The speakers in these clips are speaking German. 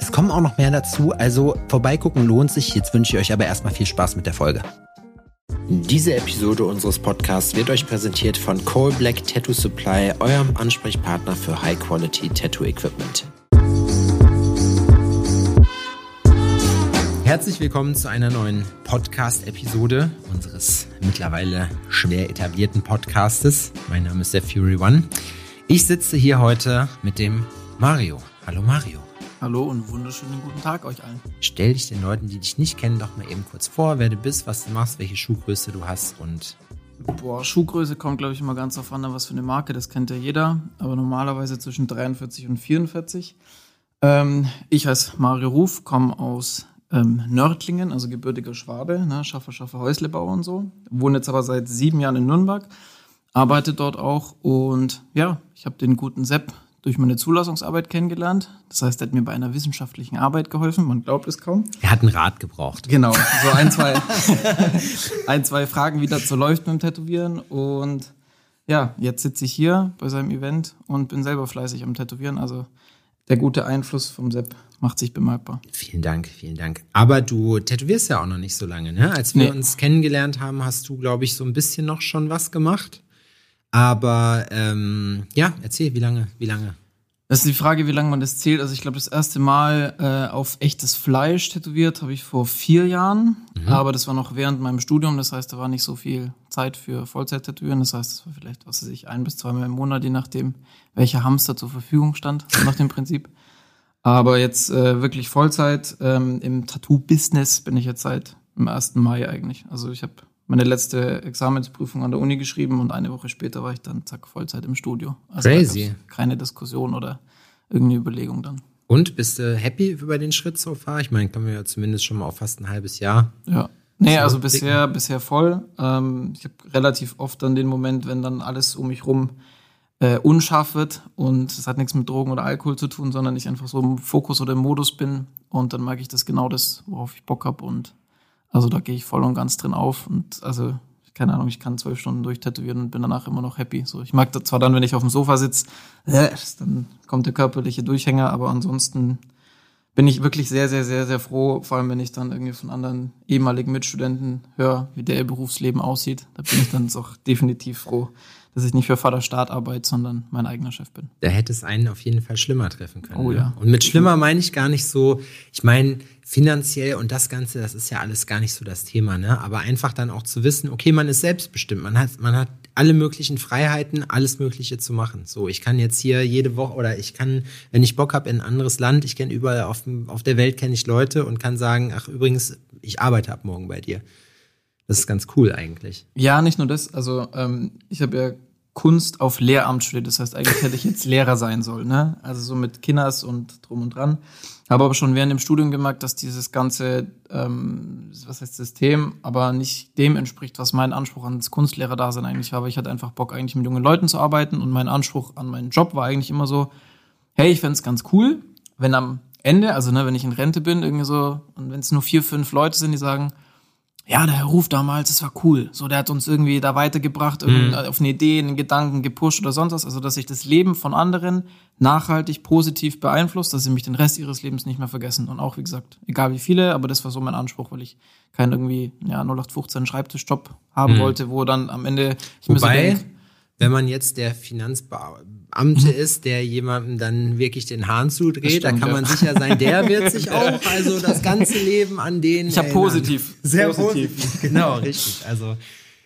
Es kommen auch noch mehr dazu, also vorbeigucken lohnt sich. Jetzt wünsche ich euch aber erstmal viel Spaß mit der Folge. Diese Episode unseres Podcasts wird euch präsentiert von Cole Black Tattoo Supply, eurem Ansprechpartner für High Quality Tattoo Equipment. Herzlich willkommen zu einer neuen Podcast-Episode unseres mittlerweile schwer etablierten Podcastes. Mein Name ist der Fury One. Ich sitze hier heute mit dem Mario. Hallo Mario. Hallo und wunderschönen guten Tag euch allen. Stell dich den Leuten, die dich nicht kennen, doch mal eben kurz vor, wer du bist, was du machst, welche Schuhgröße du hast und. Boah, Schuhgröße kommt, glaube ich, immer ganz auf an, was für eine Marke, das kennt ja jeder, aber normalerweise zwischen 43 und 44. Ähm, ich heiße Mario Ruf, komme aus ähm, Nördlingen, also gebürtiger Schwabe, ne, Schaffer, Schaffer, Häuslebauer und so. Wohne jetzt aber seit sieben Jahren in Nürnberg, arbeite dort auch und ja, ich habe den guten Sepp durch meine Zulassungsarbeit kennengelernt. Das heißt, er hat mir bei einer wissenschaftlichen Arbeit geholfen. Man glaubt es kaum. Er hat einen Rat gebraucht. Genau. So ein, zwei, ein, zwei Fragen, wie das so läuft mit dem Tätowieren. Und ja, jetzt sitze ich hier bei seinem Event und bin selber fleißig am Tätowieren. Also der gute Einfluss vom Sepp macht sich bemerkbar. Vielen Dank, vielen Dank. Aber du tätowierst ja auch noch nicht so lange, ne? Als wir nee. uns kennengelernt haben, hast du, glaube ich, so ein bisschen noch schon was gemacht. Aber ähm, ja, erzähl, wie lange, wie lange? Das ist die Frage, wie lange man das zählt. Also ich glaube, das erste Mal äh, auf echtes Fleisch tätowiert habe ich vor vier Jahren. Mhm. Aber das war noch während meinem Studium. Das heißt, da war nicht so viel Zeit für Vollzeit-Tätowieren. Das heißt, es war vielleicht, was weiß ich, ein bis zweimal im Monat, je nachdem, welcher Hamster zur Verfügung stand, nach dem Prinzip. Aber jetzt äh, wirklich Vollzeit ähm, im Tattoo-Business bin ich jetzt seit dem 1. Mai eigentlich. Also ich habe meine letzte Examensprüfung an der Uni geschrieben und eine Woche später war ich dann zack Vollzeit im Studio. Also Crazy. Keine Diskussion oder irgendeine Überlegung dann. Und bist du happy über den Schritt so far? Ich meine, kommen wir ja zumindest schon mal auf fast ein halbes Jahr. Ja. Nee, also bisher, bisher voll. Ähm, ich habe relativ oft dann den Moment, wenn dann alles um mich rum äh, unscharf wird und es hat nichts mit Drogen oder Alkohol zu tun, sondern ich einfach so im Fokus oder im Modus bin und dann mag ich das genau das, worauf ich Bock habe und also da gehe ich voll und ganz drin auf und also keine Ahnung, ich kann zwölf Stunden durchtätowieren und bin danach immer noch happy. So, ich mag das zwar dann, wenn ich auf dem Sofa sitze, äh, dann kommt der körperliche Durchhänger, aber ansonsten bin ich wirklich sehr, sehr, sehr, sehr froh, vor allem wenn ich dann irgendwie von anderen ehemaligen Mitstudenten höre, wie der Berufsleben aussieht. Da bin ich dann auch definitiv froh, dass ich nicht für Vaterstaat arbeite, sondern mein eigener Chef bin. Da hätte es einen auf jeden Fall schlimmer treffen können. Oh ja. Ne? Und mit schlimmer meine ich gar nicht so, ich meine, finanziell und das Ganze, das ist ja alles gar nicht so das Thema, ne? Aber einfach dann auch zu wissen, okay, man ist selbstbestimmt, man hat, man hat alle möglichen Freiheiten, alles Mögliche zu machen. So, ich kann jetzt hier jede Woche oder ich kann, wenn ich Bock habe, in ein anderes Land, ich kenne überall auf, auf der Welt kenne ich Leute und kann sagen, ach übrigens, ich arbeite ab morgen bei dir. Das ist ganz cool eigentlich. Ja, nicht nur das. Also ähm, ich habe ja Kunst auf Lehramt studiert. Das heißt, eigentlich hätte ich jetzt Lehrer sein sollen. Ne? Also so mit Kinders und drum und dran. Habe aber schon während dem Studium gemerkt, dass dieses ganze, ähm, was heißt System, aber nicht dem entspricht, was mein Anspruch ans Kunstlehrer-Dasein eigentlich war. Aber ich hatte einfach Bock, eigentlich mit jungen Leuten zu arbeiten und mein Anspruch an meinen Job war eigentlich immer so, hey, ich fände ganz cool, wenn am Ende, also ne, wenn ich in Rente bin, irgendwie so, und wenn es nur vier, fünf Leute sind, die sagen, ja, der Herr Ruf damals, das war cool. So, der hat uns irgendwie da weitergebracht, mhm. auf eine Idee, einen Gedanken gepusht oder sonst was. Also, dass sich das Leben von anderen nachhaltig positiv beeinflusst, dass sie mich den Rest ihres Lebens nicht mehr vergessen. Und auch, wie gesagt, egal wie viele, aber das war so mein Anspruch, weil ich keinen irgendwie, ja, 0815 Schreibtischjob haben mhm. wollte, wo dann am Ende ich Wobei, mir so denk, wenn man jetzt der Finanzbeamte mhm. ist, der jemandem dann wirklich den Hahn zudreht, stimmt, da kann man sicher sein, der wird sich auch also das ganze Leben an den. Ich habe positiv. Sehr positiv. positiv. Genau, richtig. Also.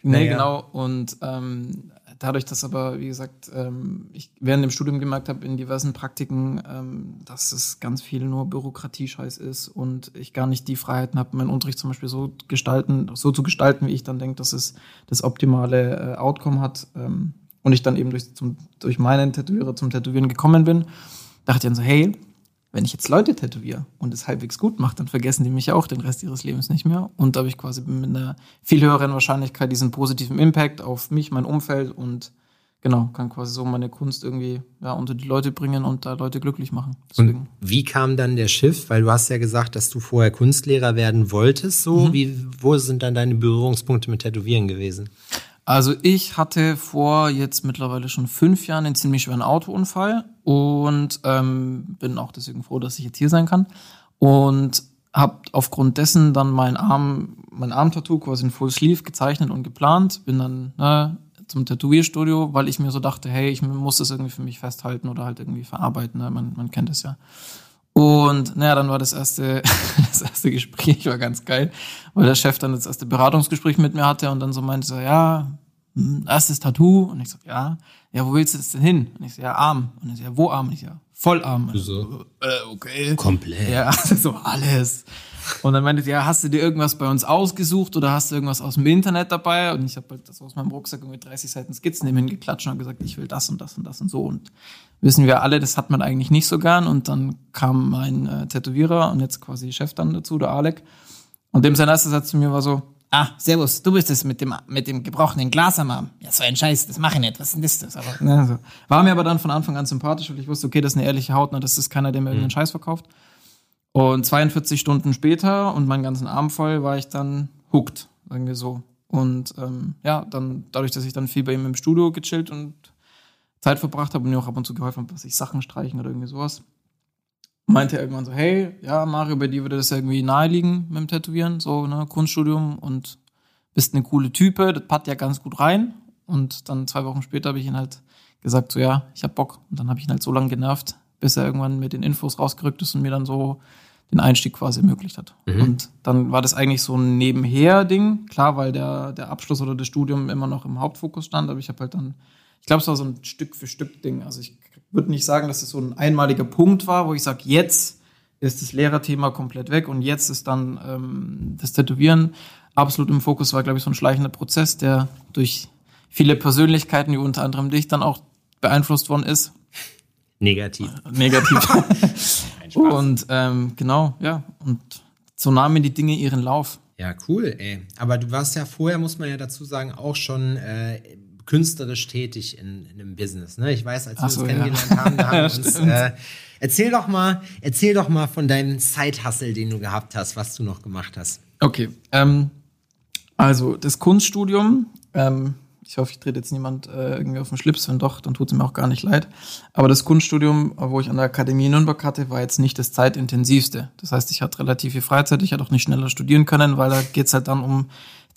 Nee, naja. genau. Und ähm, dadurch, dass aber, wie gesagt, ähm, ich während dem Studium gemerkt habe in diversen Praktiken, ähm, dass es ganz viel nur Bürokratiescheiß ist und ich gar nicht die Freiheiten habe, meinen Unterricht zum Beispiel so gestalten, so zu gestalten, wie ich dann denke, dass es das optimale äh, Outcome hat. Ähm, und ich dann eben durch, zum, durch meinen Tätowierer zum Tätowieren gekommen bin, dachte ich dann so, hey, wenn ich jetzt Leute tätowiere und es halbwegs gut mache, dann vergessen die mich auch den Rest ihres Lebens nicht mehr. Und da habe ich quasi mit einer viel höheren Wahrscheinlichkeit diesen positiven Impact auf mich, mein Umfeld und genau, kann quasi so meine Kunst irgendwie ja, unter die Leute bringen und da Leute glücklich machen. Deswegen. Und wie kam dann der Schiff? Weil du hast ja gesagt, dass du vorher Kunstlehrer werden wolltest. So, mhm. wie, wo sind dann deine Berührungspunkte mit Tätowieren gewesen? Also ich hatte vor jetzt mittlerweile schon fünf Jahren einen ziemlich schweren Autounfall und ähm, bin auch deswegen froh, dass ich jetzt hier sein kann. Und habe aufgrund dessen dann meinen Arm, mein Armtattoo quasi in Full Sleeve gezeichnet und geplant. Bin dann ne, zum Tätowierstudio, weil ich mir so dachte, hey, ich muss das irgendwie für mich festhalten oder halt irgendwie verarbeiten. Ne? Man, man kennt es ja. Und naja, dann war das erste, das erste Gespräch war ganz geil, weil der Chef dann das erste Beratungsgespräch mit mir hatte und dann so meinte so, ja, hm, erstes Tattoo. Und ich so, ja, ja, wo willst du das denn hin? Und ich so, ja, arm. Und ich so, ja, wo arm? Und ich so, ja, voll arm. So. Äh, okay. Komplett. Ja, so alles. Und dann meinte ja, hast du dir irgendwas bei uns ausgesucht oder hast du irgendwas aus dem Internet dabei? Und ich habe halt das aus meinem Rucksack mit 30 Seiten Skizzen nehmen hingeklatscht und gesagt, ich will das und das und das und so. Und wissen wir alle, das hat man eigentlich nicht so gern. Und dann kam mein äh, Tätowierer und jetzt quasi Chef dann dazu, der Alec. Und dem sein erster Satz zu mir war so, ah, servus, du bist es mit dem, mit dem gebrochenen Glas am Arm. Ja, so ein Scheiß, das mache ich nicht. Was ist denn das? Aber, ne, so. War mir aber dann von Anfang an sympathisch, weil ich wusste, okay, das ist eine ehrliche Haut, ne, das ist keiner, der mir irgendeinen mhm. Scheiß verkauft. Und 42 Stunden später und meinen ganzen Arm voll war ich dann hooked, sagen wir so. Und ähm, ja, dann dadurch, dass ich dann viel bei ihm im Studio gechillt und Zeit verbracht habe und mir auch ab und zu geholfen habe, was ich Sachen streichen oder irgendwie sowas, meinte er irgendwann so, hey, ja, Mario, bei dir würde das irgendwie naheliegen mit dem Tätowieren, so, ne, Kunststudium und bist eine coole Type, das passt ja ganz gut rein. Und dann zwei Wochen später habe ich ihn halt gesagt, so, ja, ich hab Bock. Und dann habe ich ihn halt so lange genervt, bis er irgendwann mit den Infos rausgerückt ist und mir dann so den Einstieg quasi ermöglicht hat. Mhm. Und dann war das eigentlich so ein Nebenher-Ding, klar, weil der, der Abschluss oder das Studium immer noch im Hauptfokus stand, aber ich habe halt dann, ich glaube, es war so ein Stück für Stück Ding. Also ich würde nicht sagen, dass es so ein einmaliger Punkt war, wo ich sage, jetzt ist das Lehrerthema komplett weg und jetzt ist dann ähm, das Tätowieren absolut im Fokus, war, glaube ich, so ein schleichender Prozess, der durch viele Persönlichkeiten, wie unter anderem dich, dann auch beeinflusst worden ist. Negativ. Negativ. und ähm, genau, ja. Und so nahmen die Dinge ihren Lauf. Ja, cool, ey. Aber du warst ja vorher, muss man ja dazu sagen, auch schon äh, künstlerisch tätig in, in einem Business. Ne? Ich weiß, als wir so, uns kennengelernt ja. haben, da haben wir uns. Äh, erzähl doch mal, erzähl doch mal von deinem Side-Hustle, den du gehabt hast, was du noch gemacht hast. Okay. Ähm, also das Kunststudium. Ähm, ich hoffe, ich trete jetzt niemand äh, irgendwie auf den Schlips. Wenn doch, dann tut es mir auch gar nicht leid. Aber das Kunststudium, wo ich an der Akademie Nürnberg hatte, war jetzt nicht das zeitintensivste. Das heißt, ich hatte relativ viel Freizeit. Ich hätte auch nicht schneller studieren können, weil da geht's halt dann um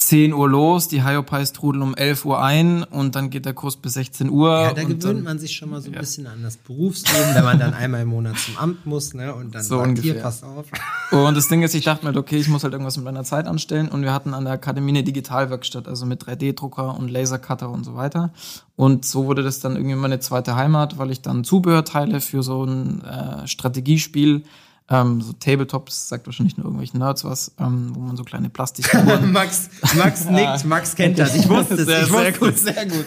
10 Uhr los, die Hyopies trudeln um 11 Uhr ein und dann geht der Kurs bis 16 Uhr. Ja, da gewöhnt dann, man sich schon mal so ein ja. bisschen an das Berufsleben, wenn man dann einmal im Monat zum Amt muss, ne, und dann so sagt, ungefähr. hier, pass auf. Und das Ding ist, ich dachte mir, okay, ich muss halt irgendwas mit meiner Zeit anstellen und wir hatten an der Akademie eine Digitalwerkstatt, also mit 3D-Drucker und Lasercutter und so weiter. Und so wurde das dann irgendwie meine zweite Heimat, weil ich dann Zubehörteile für so ein äh, Strategiespiel ähm, so Tabletops, sagt wahrscheinlich nur irgendwelchen Nerds was, ähm, wo man so kleine Plastikfiguren... Max, Max nickt, Max kennt das. Ich wusste es, sehr, ich wusste sehr gut, sehr gut.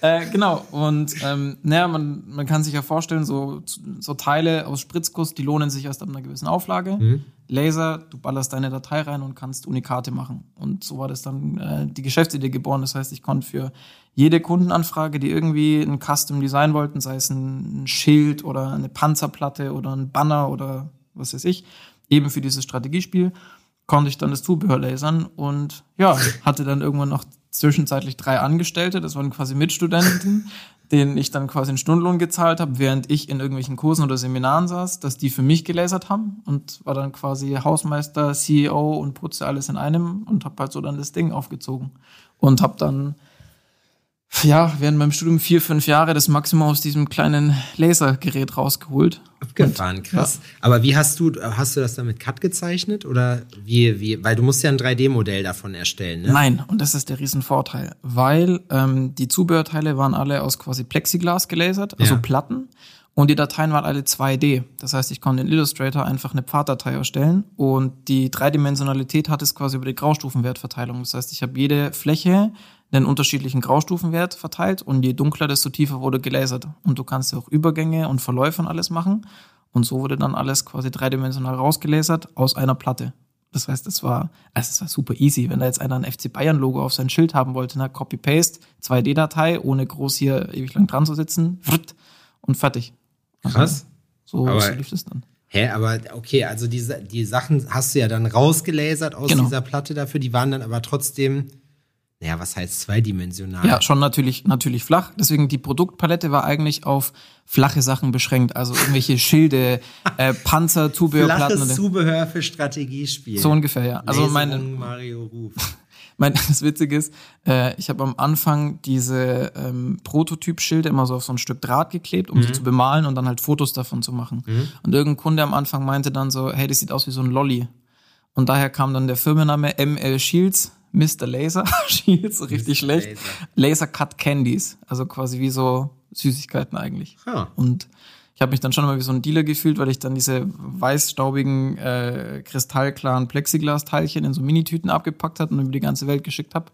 äh, genau, und ähm, naja, man, man kann sich ja vorstellen, so, so Teile aus Spritzguss, die lohnen sich erst ab einer gewissen Auflage. Mhm. Laser, du ballerst deine Datei rein und kannst Unikate machen. Und so war das dann äh, die Geschäftsidee geboren. Das heißt, ich konnte für jede Kundenanfrage, die irgendwie ein Custom Design wollten, sei es ein Schild oder eine Panzerplatte oder ein Banner oder was weiß ich, eben für dieses Strategiespiel, konnte ich dann das Zubehör lasern und ja, hatte dann irgendwann noch zwischenzeitlich drei Angestellte, das waren quasi Mitstudenten, denen ich dann quasi einen Stundenlohn gezahlt habe, während ich in irgendwelchen Kursen oder Seminaren saß, dass die für mich gelasert haben und war dann quasi Hausmeister, CEO und Putze alles in einem und habe halt so dann das Ding aufgezogen und habe dann ja, während meinem Studium vier, fünf Jahre das Maximum aus diesem kleinen Lasergerät rausgeholt. Abgefahren, krass. Ja. Aber wie hast du, hast du das dann mit Cut gezeichnet oder wie, wie, weil du musst ja ein 3D-Modell davon erstellen, ne? Nein, und das ist der Riesenvorteil, weil ähm, die Zubehörteile waren alle aus quasi Plexiglas gelasert, also ja. Platten. Und die Dateien waren alle 2D. Das heißt, ich konnte in Illustrator einfach eine Pfaddatei erstellen und die Dreidimensionalität hat es quasi über die Graustufenwertverteilung. Das heißt, ich habe jede Fläche einen unterschiedlichen Graustufenwert verteilt und je dunkler, desto tiefer wurde gelasert. Und du kannst ja auch Übergänge und Verläufe und alles machen. Und so wurde dann alles quasi dreidimensional rausgelasert aus einer Platte. Das heißt, es war, also es war super easy. Wenn da jetzt einer ein FC Bayern Logo auf sein Schild haben wollte, na, Copy-Paste, 2D-Datei, ohne groß hier ewig lang dran zu sitzen, und fertig. Also, Krass. So, aber, so lief es dann. Hä, aber okay, also diese, die Sachen hast du ja dann rausgelasert aus genau. dieser Platte dafür, die waren dann aber trotzdem naja, was heißt zweidimensional? Ja, schon natürlich, natürlich flach. Deswegen die Produktpalette war eigentlich auf flache Sachen beschränkt. Also irgendwelche Schilde, äh, Panzer, Zubehörplatten. Flaches Zubehör für Strategiespiel. So ungefähr, ja. Also meine, Mario Ruf. mein, das Witzige ist, äh, ich habe am Anfang diese ähm, Prototyp-Schilde immer so auf so ein Stück Draht geklebt, um mhm. sie zu bemalen und dann halt Fotos davon zu machen. Mhm. Und irgendein Kunde am Anfang meinte dann so, hey, das sieht aus wie so ein Lolly. Und daher kam dann der Firmenname ML Shields Mr. Laser Shields, so richtig Mr. schlecht. Laser. Laser Cut Candies, also quasi wie so Süßigkeiten eigentlich. Huh. Und ich habe mich dann schon mal wie so ein Dealer gefühlt, weil ich dann diese weißstaubigen, äh, kristallklaren Plexiglas-Teilchen in so Minitüten abgepackt hat und über die ganze Welt geschickt habe.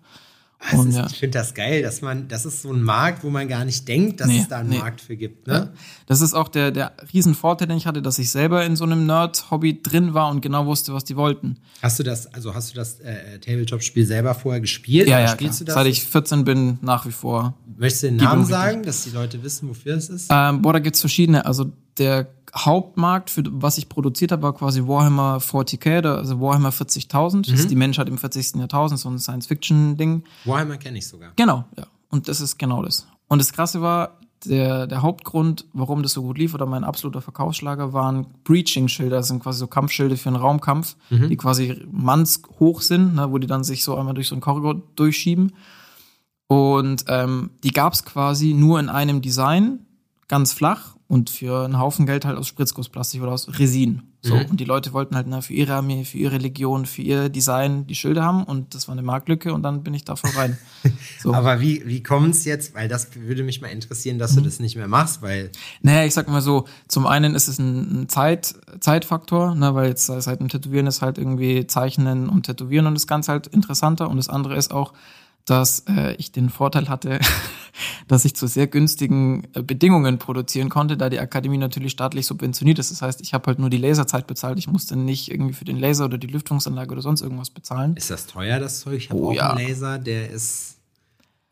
Und, ist, ja. Ich finde das geil, dass man, das ist so ein Markt, wo man gar nicht denkt, dass nee, es da einen nee. Markt für gibt. Ne? Ja. Das ist auch der, der Riesenvorteil, den ich hatte, dass ich selber in so einem Nerd-Hobby drin war und genau wusste, was die wollten. Hast du das, also hast du das äh, Tabletop-Spiel selber vorher gespielt? Ja, ja, spielst klar. du das? Seit ich 14 bin, nach wie vor. Möchtest du den Namen sagen, dass die Leute wissen, wofür es ist? Ähm, boah, da gibt's verschiedene. Also der Hauptmarkt, für was ich produziert habe, war quasi Warhammer 40k, also Warhammer 40.000. Mhm. Das ist mhm. die Menschheit im 40. Jahrtausend, so ein Science-Fiction-Ding. Warhammer kenne ich sogar. Genau, ja. Und das ist genau das. Und das Krasse war, der, der Hauptgrund, warum das so gut lief, oder mein absoluter Verkaufsschlager, waren Breaching-Schilder. Das sind quasi so Kampfschilde für einen Raumkampf, mhm. die quasi mannshoch sind, ne, wo die dann sich so einmal durch so einen Korridor durchschieben. Und ähm, die gab's quasi nur in einem Design, ganz flach und für einen Haufen Geld halt aus Spritzgussplastik oder aus Resin. So. Mhm. Und die Leute wollten halt na, für ihre Armee, für ihre Legion, für ihr Design die Schilde haben und das war eine Marktlücke und dann bin ich da voll rein. So. Aber wie, wie kommt es jetzt? Weil das würde mich mal interessieren, dass mhm. du das nicht mehr machst, weil. Naja, ich sag mal so, zum einen ist es ein, ein Zeit, Zeitfaktor, ne, weil jetzt seit dem Tätowieren ist halt irgendwie Zeichnen und Tätowieren und das Ganze halt interessanter und das andere ist auch, dass äh, ich den Vorteil hatte, dass ich zu sehr günstigen äh, Bedingungen produzieren konnte, da die Akademie natürlich staatlich subventioniert ist. Das heißt, ich habe halt nur die Laserzeit bezahlt. Ich musste nicht irgendwie für den Laser oder die Lüftungsanlage oder sonst irgendwas bezahlen. Ist das teuer, das Zeug? Ich habe oh, auch ja. einen Laser, der ist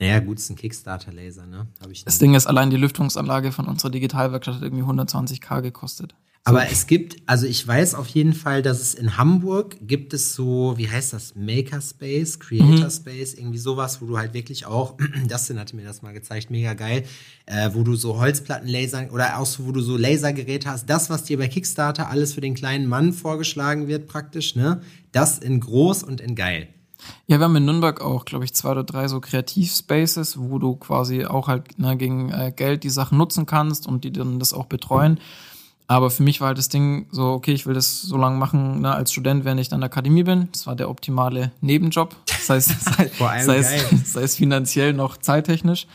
naja, gut, ist ein Kickstarter-Laser, ne? Das Ding ist, allein die Lüftungsanlage von unserer Digitalwerkstatt hat irgendwie 120k gekostet. Aber es gibt, also ich weiß auf jeden Fall, dass es in Hamburg gibt es so, wie heißt das, Makerspace, Creatorspace, mhm. irgendwie sowas, wo du halt wirklich auch, Dustin hatte mir das mal gezeigt, mega geil, äh, wo du so Holzplatten lasern oder auch so, wo du so Lasergeräte hast, das, was dir bei Kickstarter alles für den kleinen Mann vorgeschlagen wird praktisch, ne, das in groß und in geil. Ja, wir haben in Nürnberg auch, glaube ich, zwei oder drei so Kreativspaces, wo du quasi auch halt ne, gegen äh, Geld die Sachen nutzen kannst und die dann das auch betreuen. Mhm. Aber für mich war halt das Ding so, okay, ich will das so lange machen ne, als Student, während ich dann in der Akademie bin. Das war der optimale Nebenjob. Das heißt, sei, sei, es, sei es finanziell noch zeittechnisch.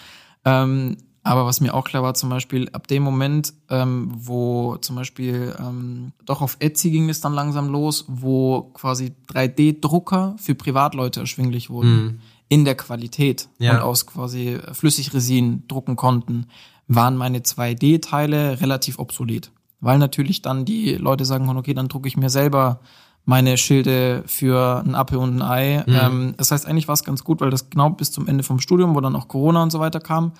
Ähm, aber was mir auch klar war, zum Beispiel ab dem Moment, ähm, wo zum Beispiel ähm, doch auf Etsy ging es dann langsam los, wo quasi 3D-Drucker für Privatleute erschwinglich wurden. Mhm. In der Qualität ja. und aus quasi Flüssigresin drucken konnten, waren meine 2D-Teile relativ obsolet weil natürlich dann die Leute sagen, okay, dann drucke ich mir selber meine Schilde für ein Apfel und ein Ei. Mhm. Ähm, das heißt, eigentlich war es ganz gut, weil das genau bis zum Ende vom Studium, wo dann auch Corona und so weiter kam,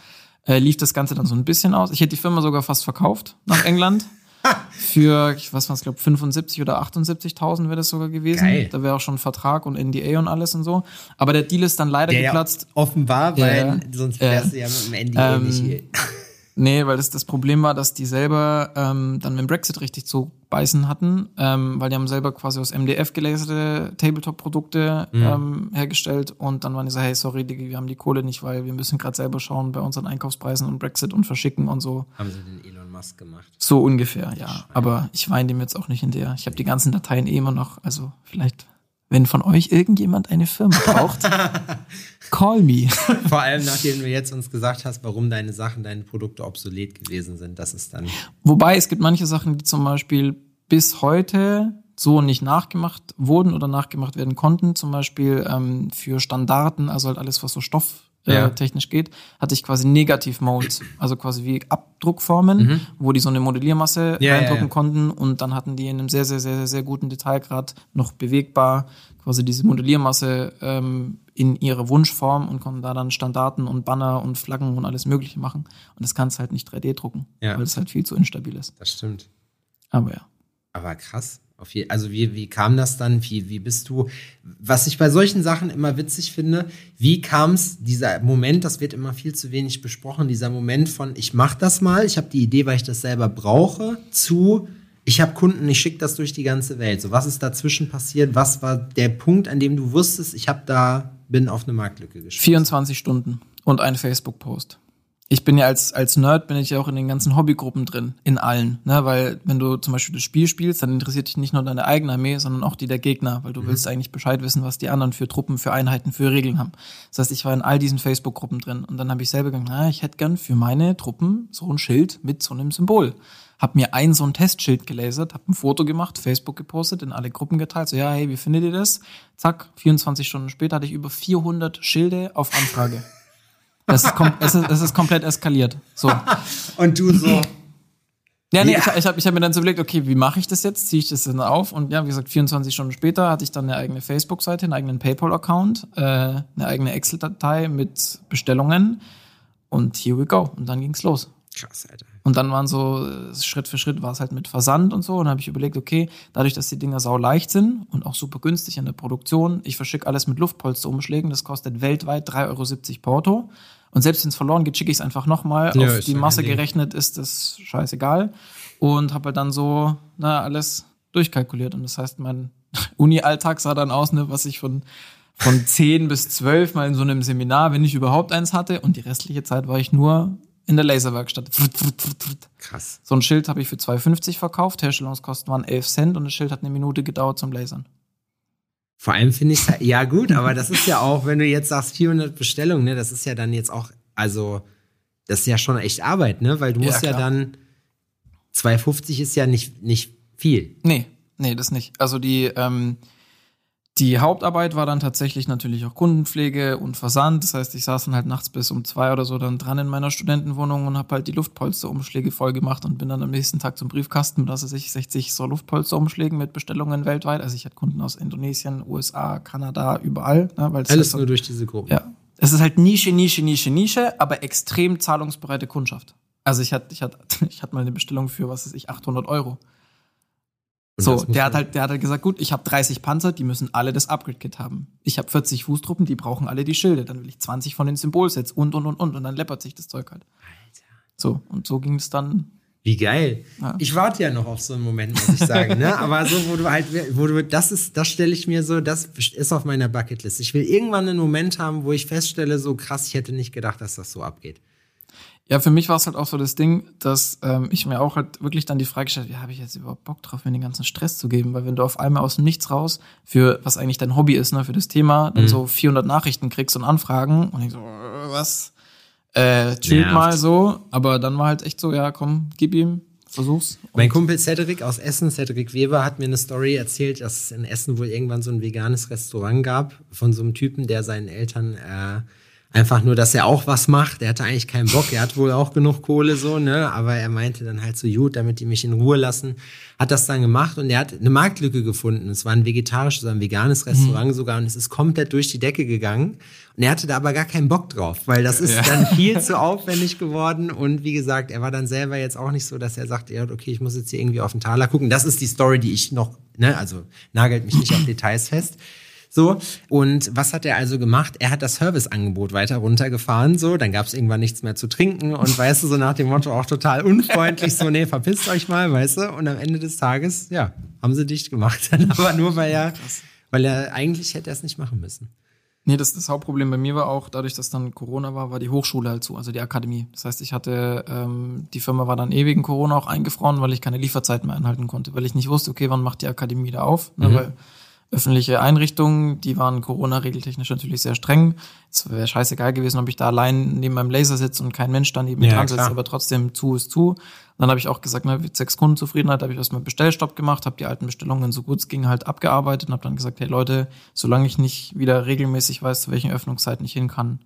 äh, lief das Ganze dann so ein bisschen aus. Ich hätte die Firma sogar fast verkauft nach England. für, ich weiß was, glaube 75 oder 78.000 wäre das sogar gewesen. Geil. Da wäre auch schon Vertrag und NDA und alles und so. Aber der Deal ist dann leider der geplatzt. Ja offenbar, weil äh, sonst wärst äh, du ja mit dem NDA ähm, nicht hier. Nee, weil das, das Problem war, dass die selber ähm, dann mit dem Brexit richtig zu beißen hatten, ähm, weil die haben selber quasi aus MDF gelaserte Tabletop-Produkte mhm. ähm, hergestellt und dann waren die so, hey, sorry, wir haben die Kohle nicht, weil wir müssen gerade selber schauen bei unseren Einkaufspreisen und Brexit und verschicken und so. Haben sie den Elon Musk gemacht? So ungefähr, ja. Schwein. Aber ich weine dem jetzt auch nicht in der. Ich habe die ganzen Dateien eh immer noch, also vielleicht wenn von euch irgendjemand eine Firma braucht, call me. Vor allem, nachdem du jetzt uns gesagt hast, warum deine Sachen, deine Produkte obsolet gewesen sind, das ist dann. Wobei es gibt manche Sachen, die zum Beispiel bis heute so nicht nachgemacht wurden oder nachgemacht werden konnten. Zum Beispiel ähm, für Standarten, also halt alles, was so Stoff äh, Ja. technisch geht, hatte ich quasi Negativ-Modes, also quasi wie Abdruckformen, wo die so eine Modelliermasse Mhm. Ja, reindrucken ja. konnten und dann hatten die in einem sehr, sehr, sehr, sehr, sehr guten Detailgrad noch bewegbar quasi diese Modelliermasse ähm, in ihre Wunschform und konnten da dann Standarten und Banner und Flaggen und alles Mögliche machen. Und das kannst halt nicht 3D drucken, weil es halt viel zu instabil ist. Das stimmt. Aber ja. Aber krass. Je, also wie, wie kam das dann? Wie, wie bist du? Was ich bei solchen Sachen immer witzig finde, wie kam es, dieser Moment, das wird immer viel zu wenig besprochen, dieser Moment von, ich mach das mal, ich habe die Idee, weil ich das selber brauche, zu, ich habe Kunden, ich schicke das durch die ganze Welt. So, was ist dazwischen passiert? Was war der Punkt, an dem du wusstest, ich habe da, bin auf eine Marktlücke gestoßen? 24 Stunden und ein Facebook-Post. Ich bin ja als, als Nerd bin ich ja auch in den ganzen Hobbygruppen drin, in allen, ne, weil wenn du zum Beispiel das Spiel spielst, dann interessiert dich nicht nur deine eigene Armee, sondern auch die der Gegner, weil du willst eigentlich Bescheid wissen, was die anderen für Truppen, für Einheiten, für Regeln haben. Das heißt, ich war in all diesen Facebook-Gruppen drin und dann habe ich selber gedacht, na, ich hätte gern für meine Truppen so ein Schild mit so einem Symbol. Hab mir ein so ein Testschild gelasert, hab ein Foto gemacht, Facebook gepostet, in alle Gruppen geteilt, so ja, hey, wie findet ihr das? Zack, 24 Stunden später hatte ich über 400 Schilde auf Anfrage. Es ist, es, ist, es ist komplett eskaliert. So. Und du so, Ja, nee, Ja. ich, ich habe ich hab mir dann so überlegt, okay, wie mache ich das jetzt? Ziehe ich das dann auf? Und ja, wie gesagt, 24 Stunden später hatte ich dann eine eigene Facebook-Seite, einen eigenen PayPal-Account, äh, eine eigene Excel-Datei mit Bestellungen und here we go. Und dann ging's los. krass, Alter. Und dann waren so, äh, Schritt für Schritt war es halt mit Versand und so. Und dann habe ich überlegt, okay, dadurch, dass die Dinger sau leicht sind und auch super günstig in der Produktion, ich verschicke alles mit Luftpolsterumschlägen, das kostet weltweit 3,70 Euro Porto. Und selbst wenn es verloren geht, schicke ich es einfach nochmal. Ja, Auf die Masse Ding. gerechnet ist das scheißegal. Und habe halt dann so, na, alles durchkalkuliert. Und das heißt, mein Uni-Alltag sah dann aus, ne, was ich von von 10 bis 12 mal in so einem Seminar, wenn ich überhaupt eins hatte. Und die restliche Zeit war ich nur in der Laserwerkstatt. Krass. So ein Schild habe ich für 2,50 verkauft. Herstellungskosten waren 11 Cent und das Schild hat eine Minute gedauert zum Lasern. Vor allem finde ich, ja gut, aber das ist ja auch, wenn du jetzt sagst 400 Bestellungen, ne, das ist ja dann jetzt auch, also, das ist ja schon echt Arbeit, ne, weil du Ja, musst ja, klar. dann, 250 ist ja nicht, nicht viel. Nee, nee, das nicht. Also die, ähm, die Hauptarbeit war dann tatsächlich natürlich auch Kundenpflege und Versand. Das heißt, ich saß dann halt nachts bis um zwei oder so dann dran in meiner Studentenwohnung und habe halt die Luftpolsterumschläge voll gemacht und bin dann am nächsten Tag zum Briefkasten mit, also ich 60 so Luftpolsterumschlägen mit Bestellungen weltweit. Also ich hatte Kunden aus Indonesien, USA, Kanada, überall. Ne, Alles halt so- nur durch diese Gruppe. Ja. Es ist halt Nische, Nische, Nische, Nische, aber extrem zahlungsbereite Kundschaft. Also ich hatte, ich hatte, ich hatte mal eine Bestellung für, was weiß ich, 800 Euro. So, der hat halt, der hat halt gesagt, gut, ich habe 30 Panzer, die müssen alle das Upgrade-Kit haben. Ich habe 40 Fußtruppen, die brauchen alle die Schilde. Dann will ich 20 von den Symbolsets und, und, und, und. Und dann läppert sich das Zeug halt. So, und so ging es dann. Wie geil. Ja. Ich warte ja noch auf so einen Moment, muss ich sagen, ne, aber so, wo du halt, wo du, das ist, das stelle ich mir so, das ist auf meiner Bucketlist. Ich will irgendwann einen Moment haben, wo ich feststelle, so krass, ich hätte nicht gedacht, dass das so abgeht. Ja, für mich war es halt auch so das Ding, dass ähm, ich mir auch halt wirklich dann die Frage gestellt, ja, habe ich jetzt überhaupt Bock drauf, mir den ganzen Stress zu geben? Weil wenn du auf einmal aus dem Nichts raus, für was eigentlich dein Hobby ist, ne, für das Thema, dann so 400 Nachrichten kriegst und Anfragen und ich so, was? Äh, chillt Nervt. mal so. Aber dann war halt echt so, ja, komm, gib ihm, versuch's. Mein Kumpel Cedric aus Essen, Cedric Weber, hat mir eine Story erzählt, dass es in Essen wohl irgendwann so ein veganes Restaurant gab von so einem Typen, der seinen Eltern äh, einfach nur, dass er auch was macht. Der hatte eigentlich keinen Bock. Er hat wohl auch genug Kohle so, ne? Aber er meinte dann halt so gut, damit die mich in Ruhe lassen, hat das dann gemacht und er hat eine Marktlücke gefunden. Es war ein vegetarisches, ein veganes Restaurant sogar und es ist komplett durch die Decke gegangen. Und er hatte da aber gar keinen Bock drauf, weil das ist Ja. dann viel zu aufwendig geworden. Und wie gesagt, er war dann selber jetzt auch nicht so, dass er sagt, ja, okay, ich muss jetzt hier irgendwie auf den Taler gucken. Das ist die Story, die ich noch, ne, also nagelt mich nicht auf Details fest. So, und was hat er also gemacht? Er hat das Serviceangebot weiter runtergefahren, so, dann gab es irgendwann nichts mehr zu trinken und weißt du, so nach dem Motto auch total unfreundlich, so, nee, verpisst euch mal, weißt du, und am Ende des Tages, ja, haben sie dicht gemacht, aber nur, weil er, weil er, eigentlich hätte er es nicht machen müssen. Nee, das, das Hauptproblem bei mir war auch, dadurch, dass dann Corona war, war die Hochschule halt zu, also die Akademie. Das heißt, ich hatte, ähm, die Firma war dann eh wegen Corona auch eingefroren, weil ich keine Lieferzeiten mehr einhalten konnte, weil ich nicht wusste, okay, wann macht die Akademie wieder auf? Ne, weil öffentliche Einrichtungen, die waren Corona-regeltechnisch natürlich sehr streng. Es wäre scheißegal gewesen, ob ich da allein neben meinem Laser sitze und kein Mensch da neben mir Ja, dran sitzt, klar. aber trotzdem zu ist zu. Dann habe ich auch gesagt, ne, mit sechs Kundenzufriedenheit habe ich erstmal Bestellstopp gemacht, habe die alten Bestellungen so gut es ging halt abgearbeitet und habe dann gesagt, hey Leute, solange ich nicht wieder regelmäßig weiß, zu welchen Öffnungszeiten ich hin kann,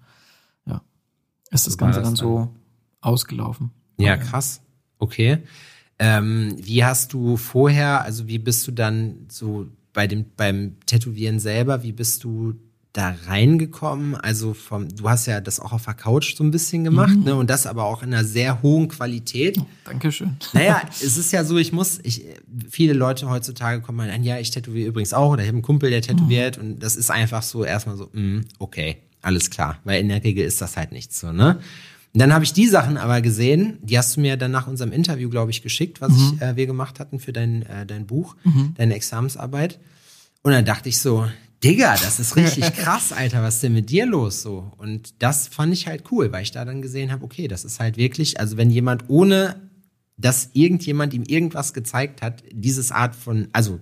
ja, ist das So Ganze das dann so ausgelaufen. Ja, krass. Okay. Ähm, wie hast du vorher, also wie bist du dann so bei dem, beim Tätowieren selber, wie bist du da reingekommen? Also vom, du hast ja das auch auf der Couch so ein bisschen gemacht, Mhm. ne? Und das aber auch in einer sehr hohen Qualität. Dankeschön. Naja, es ist ja so, ich muss, ich, viele Leute heutzutage kommen mal an, ja, ich tätowiere übrigens auch, oder ich habe einen Kumpel, der tätowiert, und das ist einfach so erstmal so, mm, okay, alles klar, weil in der Regel ist das halt nichts so, ne? Und dann habe ich die Sachen aber gesehen, die hast du mir dann nach unserem Interview, glaube ich, geschickt, was ich, äh, wir gemacht hatten für dein, äh, dein Buch, deine Examensarbeit. Und dann dachte ich so, Digga, das ist richtig krass, Alter, was ist denn mit dir los so? Und das fand ich halt cool, weil ich da dann gesehen habe, okay, das ist halt wirklich, also wenn jemand ohne, dass irgendjemand ihm irgendwas gezeigt hat, dieses Art von, also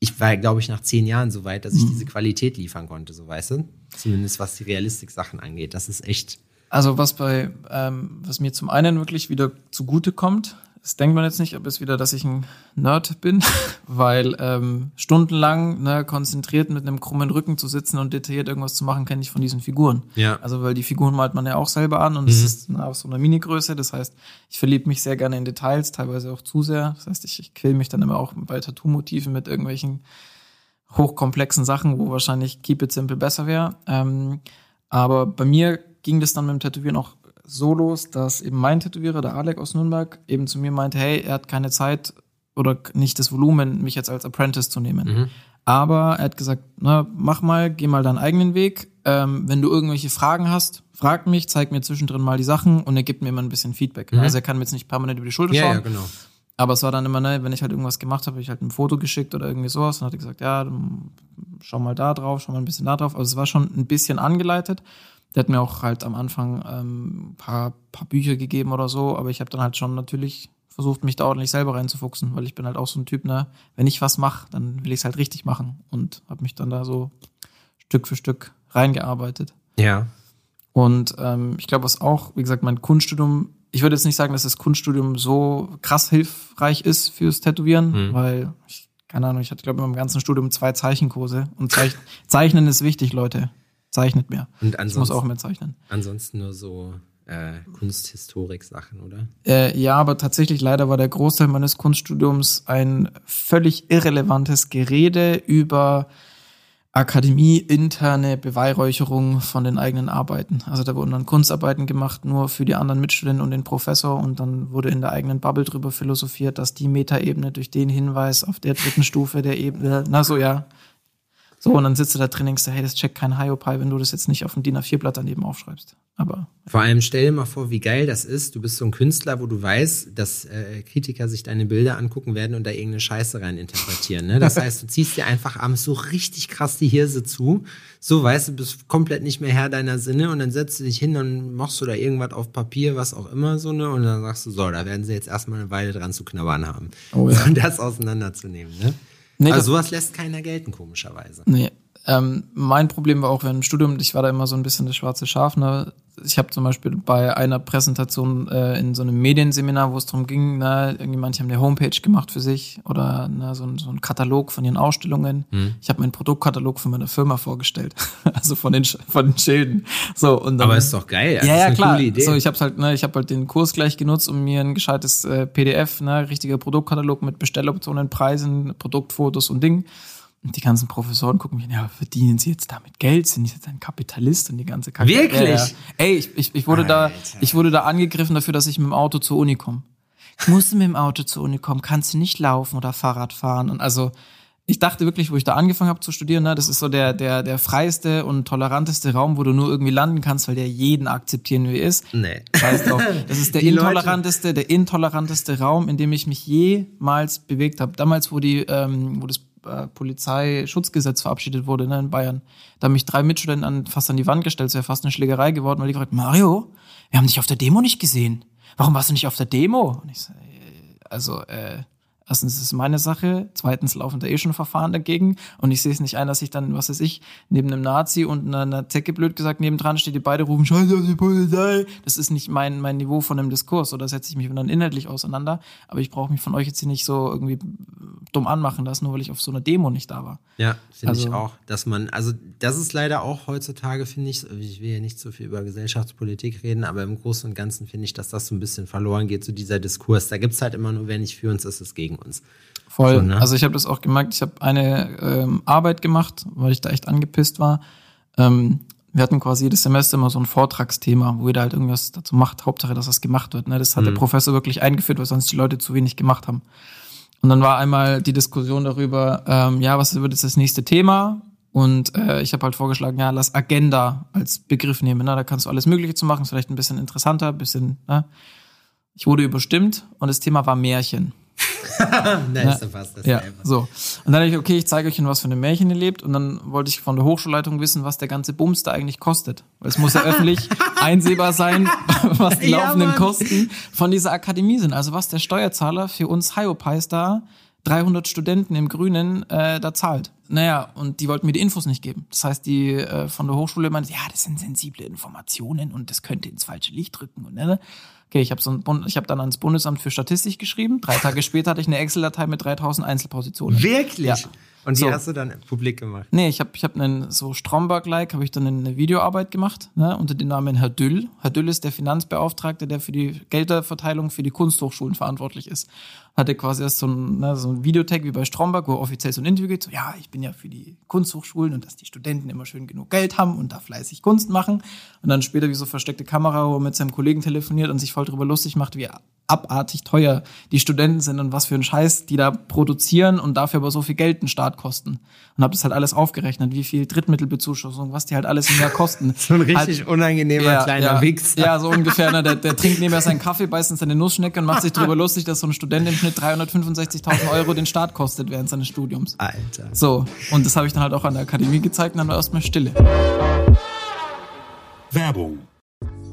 ich war, glaube ich, nach zehn Jahren so weit, dass ich diese Qualität liefern konnte, so weißt du? Zumindest was die Realistik-Sachen angeht. Das ist echt. Also was bei, ähm, was mir zum einen wirklich wieder zugute kommt, das denkt man jetzt nicht, aber ist wieder, dass ich ein Nerd bin, weil ähm, stundenlang ne, konzentriert mit einem krummen Rücken zu sitzen und detailliert irgendwas zu machen, kenne ich von diesen Figuren. Ja. Also weil die Figuren malt man ja auch selber an und es ist na, auf so einer Mini-Größe. Das heißt, ich verliebe mich sehr gerne in Details, teilweise auch zu sehr. Das heißt, ich, ich quäl mich dann immer auch bei Tattoo-Motiven mit irgendwelchen hochkomplexen Sachen, wo wahrscheinlich Keep It Simple besser wäre. Ähm, aber bei mir ging das dann mit dem Tätowieren auch so los, dass eben mein Tätowierer, der Alec aus Nürnberg, eben zu mir meinte, hey, er hat keine Zeit oder nicht das Volumen, mich jetzt als Apprentice zu nehmen. Aber er hat gesagt, na, mach mal, geh mal deinen eigenen Weg. Ähm, wenn du irgendwelche Fragen hast, frag mich, zeig mir zwischendrin mal die Sachen und er gibt mir immer ein bisschen Feedback. Also er kann mir jetzt nicht permanent über die Schulter Ja, schauen. ja, genau. Aber es war dann immer, ne, wenn ich halt irgendwas gemacht habe, hab ich halt ein Foto geschickt oder irgendwie sowas und hat er gesagt, ja, schau mal da drauf, schau mal ein bisschen da drauf. Also es war schon ein bisschen angeleitet. Der hat mir auch halt am Anfang ähm, ein paar, paar Bücher gegeben oder so, aber ich habe dann halt schon natürlich versucht, mich da ordentlich selber reinzufuchsen, weil ich bin halt auch so ein Typ, ne, wenn ich was mache, dann will ich es halt richtig machen und habe mich dann da so Stück für Stück reingearbeitet. Ja. Und ähm, ich glaube, was auch, wie gesagt, mein Kunststudium, ich würde jetzt nicht sagen, dass das Kunststudium so krass hilfreich ist fürs Tätowieren, weil, ich, keine Ahnung, ich hatte, glaube ich, in meinem ganzen Studium zwei Zeichenkurse. Und Zeich Zeichnen ist wichtig, Leute. Zeichnet mehr. Und Ich muss ansonsten, auch mehr zeichnen. ansonsten nur so äh, Kunsthistorik-Sachen, oder? Äh, ja, aber tatsächlich leider war der Großteil meines Kunststudiums ein völlig irrelevantes Gerede über Akademie-interne Beweihräucherung von den eigenen Arbeiten. Also da wurden dann Kunstarbeiten gemacht, nur für die anderen Mitstudenten und den Professor und dann wurde in der eigenen Bubble drüber philosophiert, dass die Metaebene durch den Hinweis auf der dritten Stufe der Ebene, na so ja. So, und dann sitzt du da drin und denkst, hey, das checkt kein Hiopai, wenn du das jetzt nicht auf ein DIN A4-Blatt daneben aufschreibst. Aber Vor allem stell dir mal vor, wie geil das ist. Du bist so ein Künstler, wo du weißt, dass äh, Kritiker sich deine Bilder angucken werden und da irgendeine Scheiße rein interpretieren. Ne? Das heißt, du ziehst dir einfach abends so richtig krass die Hirse zu. So weißt du, bist komplett nicht mehr Herr deiner Sinne und dann setzt du dich hin und machst du da irgendwas auf Papier, was auch immer so, ne? Und dann sagst du, so, da werden sie jetzt erstmal eine Weile dran zu knabbern haben. Oh ja. Und das auseinanderzunehmen, ne? Nee, also sowas lässt keiner gelten, komischerweise. Nee. Ähm, mein Problem war auch während dem Studium, ich war da immer so ein bisschen das schwarze Schaf. Ne? Ich habe zum Beispiel bei einer Präsentation äh, in so einem Medienseminar, wo es darum ging, ne, irgendwie manche haben eine Homepage gemacht für sich oder ne, so, ein, so ein Katalog von ihren Ausstellungen. Ich habe meinen Produktkatalog von meiner Firma vorgestellt, also von den von den Schilden. So und dann, Aber ist doch geil. Ja, ja, eine klar. coole Idee. So, ich habe halt, ne, ich habe halt den Kurs gleich genutzt, um mir ein gescheites äh, PDF, ne, richtiger Produktkatalog mit Bestelloptionen, Preisen, Produktfotos und Ding. Und die ganzen Professoren gucken mich, ja, verdienen sie jetzt damit Geld? Sind sie jetzt ein Kapitalist und die ganze Kacke? Wirklich? Ja. Ey, ich, ich, ich wurde da, ich wurde da angegriffen dafür, dass ich mit dem Auto zur Uni komme. Ich musste mit dem Auto zur Uni kommen, kannst du nicht laufen oder Fahrrad fahren? Und also, ich dachte wirklich, wo ich da angefangen habe zu studieren, ne, das ist so der, der, der freiste und toleranteste Raum, wo du nur irgendwie landen kannst, weil der jeden akzeptieren, wie er ist. nee. Scheiß drauf. Das ist der Die Leute- intoleranteste, der intoleranteste Raum, in dem ich mich jemals bewegt habe. Damals, wo die, ähm, wo das äh, Polizeischutzgesetz verabschiedet wurde ne, in Bayern, da haben mich drei Mitstudenten an, fast an die Wand gestellt, es wäre fast eine Schlägerei geworden, weil die gefragt, Mario, wir haben dich auf der Demo nicht gesehen. Warum warst du nicht auf der Demo? Und ich so, äh, also, äh, Erstens ist es meine Sache, zweitens laufen da eh schon Verfahren dagegen und ich sehe es nicht ein, dass ich dann, was weiß ich, neben einem Nazi und einer, einer Zecke blöd gesagt nebendran steht, die beide rufen Scheiße auf die Polizei. Das ist nicht mein, mein Niveau von einem Diskurs oder setze ich mich dann inhaltlich auseinander, aber ich brauche mich von euch jetzt hier nicht so irgendwie dumm anmachen lassen, nur weil ich auf so einer Demo nicht da war. Ja, finde also, ich auch, dass man, also das ist leider auch heutzutage, finde ich, ich will ja nicht so viel über Gesellschaftspolitik reden, aber im Großen und Ganzen finde ich, dass das so ein bisschen verloren geht, so dieser Diskurs. Da gibt es halt immer nur, wer nicht für uns ist, ist gegen gegen uns. Voll. So, ne? Also ich habe das auch gemerkt. Ich habe eine ähm, Arbeit gemacht, weil ich da echt angepisst war. Ähm, wir hatten quasi jedes Semester immer so ein Vortragsthema, wo jeder halt irgendwas dazu macht. Hauptsache, dass das gemacht wird. Ne? Das hat mhm. der Professor wirklich eingeführt, weil sonst die Leute zu wenig gemacht haben. Und dann war einmal die Diskussion darüber, ähm, ja, was wird jetzt das nächste Thema? Und äh, ich habe halt vorgeschlagen, ja, lass Agenda als Begriff nehmen. Ne? Da kannst du alles Mögliche zu machen, ist vielleicht ein bisschen interessanter, bisschen. Ne? Ich wurde überstimmt und das Thema war Märchen. nice, ja, fast das ja, so. Und dann dachte ich, okay, ich zeige euch, in was für einem Märchen ihr lebt. Und dann wollte ich von der Hochschulleitung wissen, was der ganze Bums da eigentlich kostet. Weil es muss ja öffentlich einsehbar sein, was die laufenden ja, Kosten von dieser Akademie sind. Also was der Steuerzahler für uns Hyopies da 300 Studenten im Grünen äh, da zahlt. Naja, und die wollten mir die Infos nicht geben. Das heißt, die äh, von der Hochschule meinen, ja, das sind sensible Informationen und das könnte ins falsche Licht drücken. Und, ne? Okay, ich habe so habe dann ans Bundesamt für Statistik geschrieben. Drei Tage später hatte ich eine Excel-Datei mit 3000 Einzelpositionen. Wirklich? Ja. Und die so. hast du dann publik gemacht? Nee, ich habe ich hab einen so Stromberg-like, habe ich dann eine Videoarbeit gemacht, ne, unter dem Namen Herr Düll. Herr Düll ist der Finanzbeauftragte, der für die Gelderverteilung für die Kunsthochschulen verantwortlich ist hatte quasi erst so ein, ne, so ein Videotag wie bei Stromberg, wo offiziell so ein Interview geht, so, ja, ich bin ja für die Kunsthochschulen und dass die Studenten immer schön genug Geld haben und da fleißig Kunst machen. Und dann später wie so versteckte Kamera, wo er mit seinem Kollegen telefoniert und sich voll drüber lustig macht, wie abartig teuer die Studenten sind und was für ein Scheiß die da produzieren und dafür aber so viel Geld den Staat kosten. Und habe das halt alles aufgerechnet, wie viel Drittmittelbezuschussung, was die halt alles im Jahr kosten. so ein richtig halt, unangenehmer ja, kleiner ja, Wichser. Ja, so ungefähr. Ne? Der, der trinkt nebenher seinen Kaffee, beißt in seine Nussschnecke und macht sich drüber lustig, dass so ein Student im Schnitt 365.000 Euro den Staat kostet während seines Studiums. Alter. So, und das habe ich dann halt auch an der Akademie gezeigt und dann war erstmal Stille. Werbung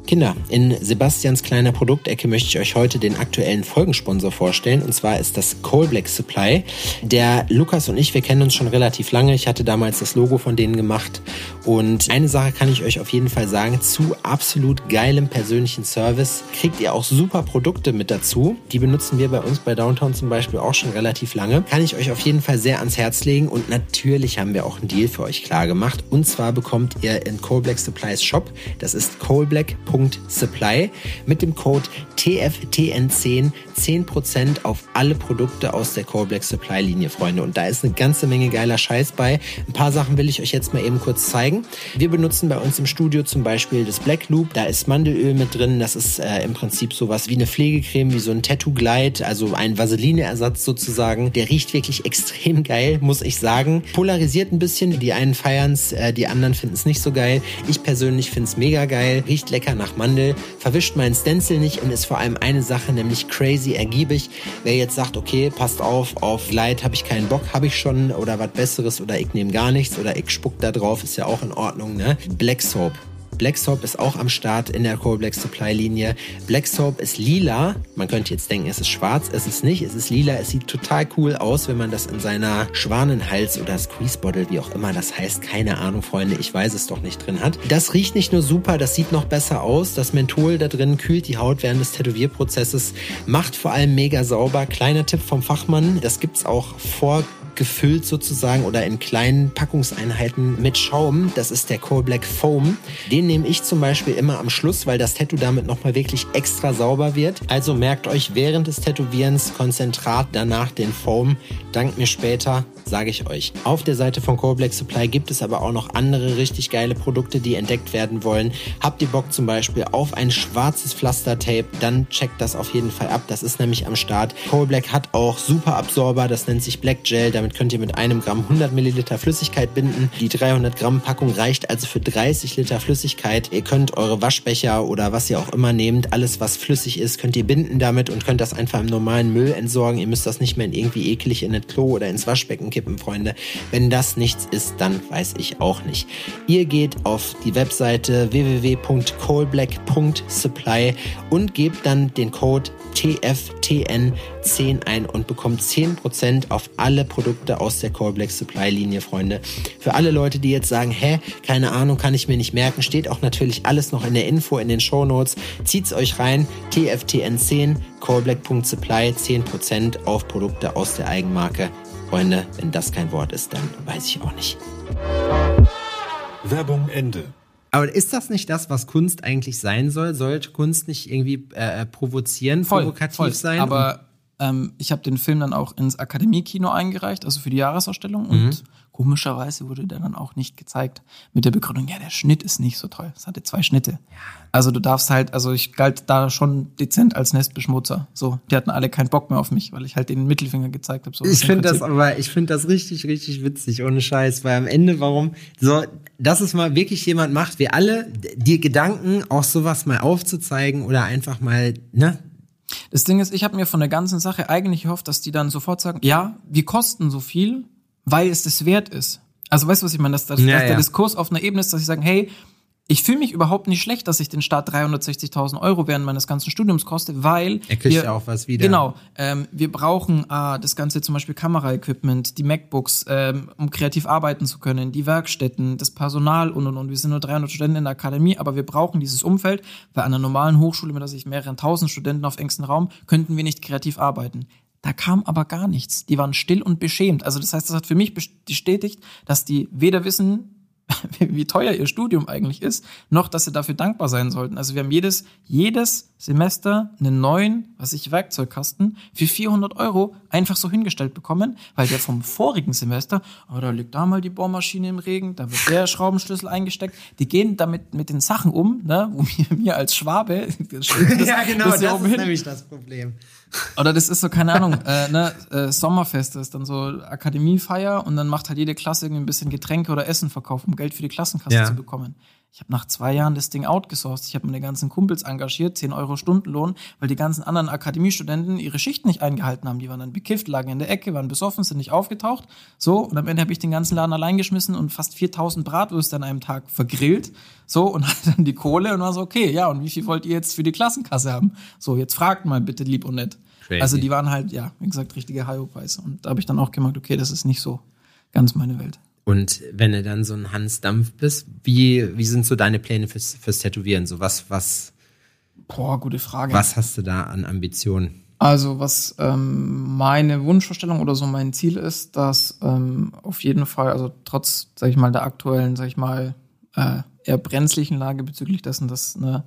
Kinder, in Sebastians kleiner Produktecke möchte ich euch heute den aktuellen Folgensponsor vorstellen. Und zwar ist das Coal Black Supply. Der Lukas und ich, wir kennen uns schon relativ lange. Ich hatte damals das Logo von denen gemacht. Und eine Sache kann ich euch auf jeden Fall sagen. Zu absolut geilem persönlichen Service kriegt ihr auch super Produkte mit dazu. Die benutzen wir bei uns bei Downtown zum Beispiel auch schon relativ lange. Kann ich euch auf jeden Fall sehr ans Herz legen. Und natürlich haben wir auch einen Deal für euch klar gemacht. Und zwar bekommt ihr in Coal Black Supplies Shop, das ist coalblack.com Supply mit dem Code TFTN10 10% auf alle Produkte aus der Core Black Supply Linie, Freunde. Und da ist eine ganze Menge geiler Scheiß bei. Ein paar Sachen will ich euch jetzt mal eben kurz zeigen. Wir benutzen bei uns im Studio zum Beispiel das Black Loop. Da ist Mandelöl mit drin. Das ist äh, im Prinzip sowas wie eine Pflegecreme, wie so ein Tattoo Glide, also ein Vaseline-Ersatz sozusagen. Der riecht wirklich extrem geil, muss ich sagen. Polarisiert ein bisschen. Die einen feiern es, äh, die anderen finden es nicht so geil. Ich persönlich finde es mega geil. Riecht lecker nach Mandel. Verwischt meinen Stencil nicht und ist vor allem eine Sache, nämlich crazy ergiebig. Wer jetzt sagt, okay, passt auf, auf Glide habe ich keinen Bock, habe ich schon oder was Besseres oder ich nehme gar nichts oder ich spuck da drauf, ist ja auch in Ordnung. Ne? Black Soap Black Soap ist auch am Start in der Core Black Supply Linie. Black Soap ist lila. Man könnte jetzt denken, es ist schwarz. Es ist nicht. Es ist lila. Es sieht total cool aus, wenn man das in seiner Schwanenhals oder Squeeze Bottle, wie auch immer das heißt, keine Ahnung, Freunde, ich weiß es doch nicht drin hat. Das riecht nicht nur super, das sieht noch besser aus. Das Menthol da drin kühlt die Haut während des Tätowierprozesses, macht vor allem mega sauber. Kleiner Tipp vom Fachmann, das gibt's auch vor gefüllt sozusagen oder in kleinen Packungseinheiten mit Schaum. Das ist der Coal Black Foam. Den nehme ich zum Beispiel immer am Schluss, weil das Tattoo damit nochmal wirklich extra sauber wird. Also merkt euch während des Tätowierens Konzentrat, danach den Foam. Dank mir später, sage ich euch. Auf der Seite von Coal Black Supply gibt es aber auch noch andere richtig geile Produkte, die entdeckt werden wollen. Habt ihr Bock zum Beispiel auf ein schwarzes Pflastertape, dann checkt das auf jeden Fall ab. Das ist nämlich am Start. Coal Black hat auch super Absorber, das nennt sich Black Gel. Damit könnt ihr mit einem Gramm 100 Milliliter Flüssigkeit binden. Die 300 Gramm Packung reicht also für 30 Liter Flüssigkeit. Ihr könnt eure Waschbecher oder was ihr auch immer nehmt, alles was flüssig ist, könnt ihr binden damit und könnt das einfach im normalen Müll entsorgen. Ihr müsst das nicht mehr irgendwie eklig in ein Klo oder ins Waschbecken kippen, Freunde. Wenn das nichts ist, dann weiß ich auch nicht. Ihr geht auf die Webseite www.coalblack.supply und gebt dann den Code TFTN10 ein und bekommt 10% auf alle Produkte aus der Core Black Supply Linie, Freunde. Für alle Leute, die jetzt sagen, hä, keine Ahnung, kann ich mir nicht merken, steht auch natürlich alles noch in der Info in den Show Notes. Zieht's euch rein. TFTN10, coreblack.supply, 10% auf Produkte aus der Eigenmarke. Freunde, wenn das kein Wort ist, dann weiß ich auch nicht. Werbung Ende. Aber ist das nicht das, was Kunst eigentlich sein soll? Sollte Kunst nicht irgendwie äh, provozieren, Voll, provokativ voll. sein? Aber ähm, ich habe den Film dann auch ins Akademiekino eingereicht, also für die Jahresausstellung. Mhm. Und komischerweise wurde der dann auch nicht gezeigt. Mit der Begründung, ja, der Schnitt ist nicht so toll. Es hatte zwei Schnitte. Also du darfst halt, also ich galt da schon dezent als Nestbeschmutzer. So, die hatten alle keinen Bock mehr auf mich, weil ich halt den Mittelfinger gezeigt habe. So, Ich finde das aber, ich finde das richtig, richtig witzig, ohne Scheiß, weil am Ende, warum, so, dass es mal wirklich jemand macht, wir alle, die Gedanken, auch sowas mal aufzuzeigen oder einfach mal, ne? Das Ding ist, ich habe mir von der ganzen Sache eigentlich gehofft, dass die dann sofort sagen, ja, wir kosten so viel, weil es das wert ist. Also weißt du, was ich meine? Dass, dass, Ja, dass der ja. Diskurs auf einer Ebene ist, dass ich sage, hey, ich fühle mich überhaupt nicht schlecht, dass ich den Staat 360.000 Euro während meines ganzen Studiums koste, weil Er kriegt wir, ja auch was wieder. Genau, ähm, wir brauchen ah, das ganze zum Beispiel Kameraequipment, die MacBooks, ähm, um kreativ arbeiten zu können, die Werkstätten, das Personal und und und. Wir sind nur 300 Studenten in der Akademie, aber wir brauchen dieses Umfeld, an einer normalen Hochschule mit der sich mehreren tausend Studenten auf engstem Raum könnten wir nicht kreativ arbeiten. Da kam aber gar nichts. Die waren still und beschämt. Also das heißt, das hat für mich bestätigt, dass die weder wissen, wie teuer ihr Studium eigentlich ist, noch dass sie dafür dankbar sein sollten. Also wir haben jedes, jedes Semester einen neuen, was ich, Werkzeugkasten für 400 Euro einfach so hingestellt bekommen, weil der vom vorigen Semester, oh, da liegt da mal die Bohrmaschine im Regen, da wird der Schraubenschlüssel eingesteckt. Die gehen damit mit den Sachen um, ne, wo mir, mir als Schwabe, das, ja, genau, das, oben ist hin- nämlich das Problem. Oder das ist so, keine Ahnung, äh, ne, äh, Sommerfest ist dann so Akademiefeier und dann macht halt jede Klasse irgendwie ein bisschen Getränke oder Essen verkauft, um Geld für die Klassenkasse Ja. zu bekommen. Ich habe nach zwei Jahren das Ding outgesourced. Ich habe meine ganzen Kumpels engagiert, 10 Euro Stundenlohn, weil die ganzen anderen Akademiestudenten ihre Schicht nicht eingehalten haben. Die waren dann bekifft, lagen in der Ecke, waren besoffen, sind nicht aufgetaucht. So, und am Ende habe ich den ganzen Laden allein geschmissen und fast 4000 Bratwürste an einem Tag vergrillt. So, und hatte dann die Kohle und war so, okay, ja, und wie viel wollt ihr jetzt für die Klassenkasse haben? So, jetzt fragt mal bitte lieb und nett. Crazy. Also die waren halt, ja, wie gesagt, richtige High-Preise. Und da habe ich dann auch gemerkt, okay, das ist nicht so ganz meine Welt. Und wenn du dann so ein Hans Dampf bist, wie, wie sind so deine Pläne fürs, fürs Tätowieren? So was, was, Boah, gute Frage. was hast du da an Ambitionen? Also was ähm, meine Wunschvorstellung oder so mein Ziel ist, dass ähm, auf jeden Fall, also trotz, sag ich mal, der aktuellen, sag ich mal, äh, eher brenzlichen Lage bezüglich dessen, dass ne,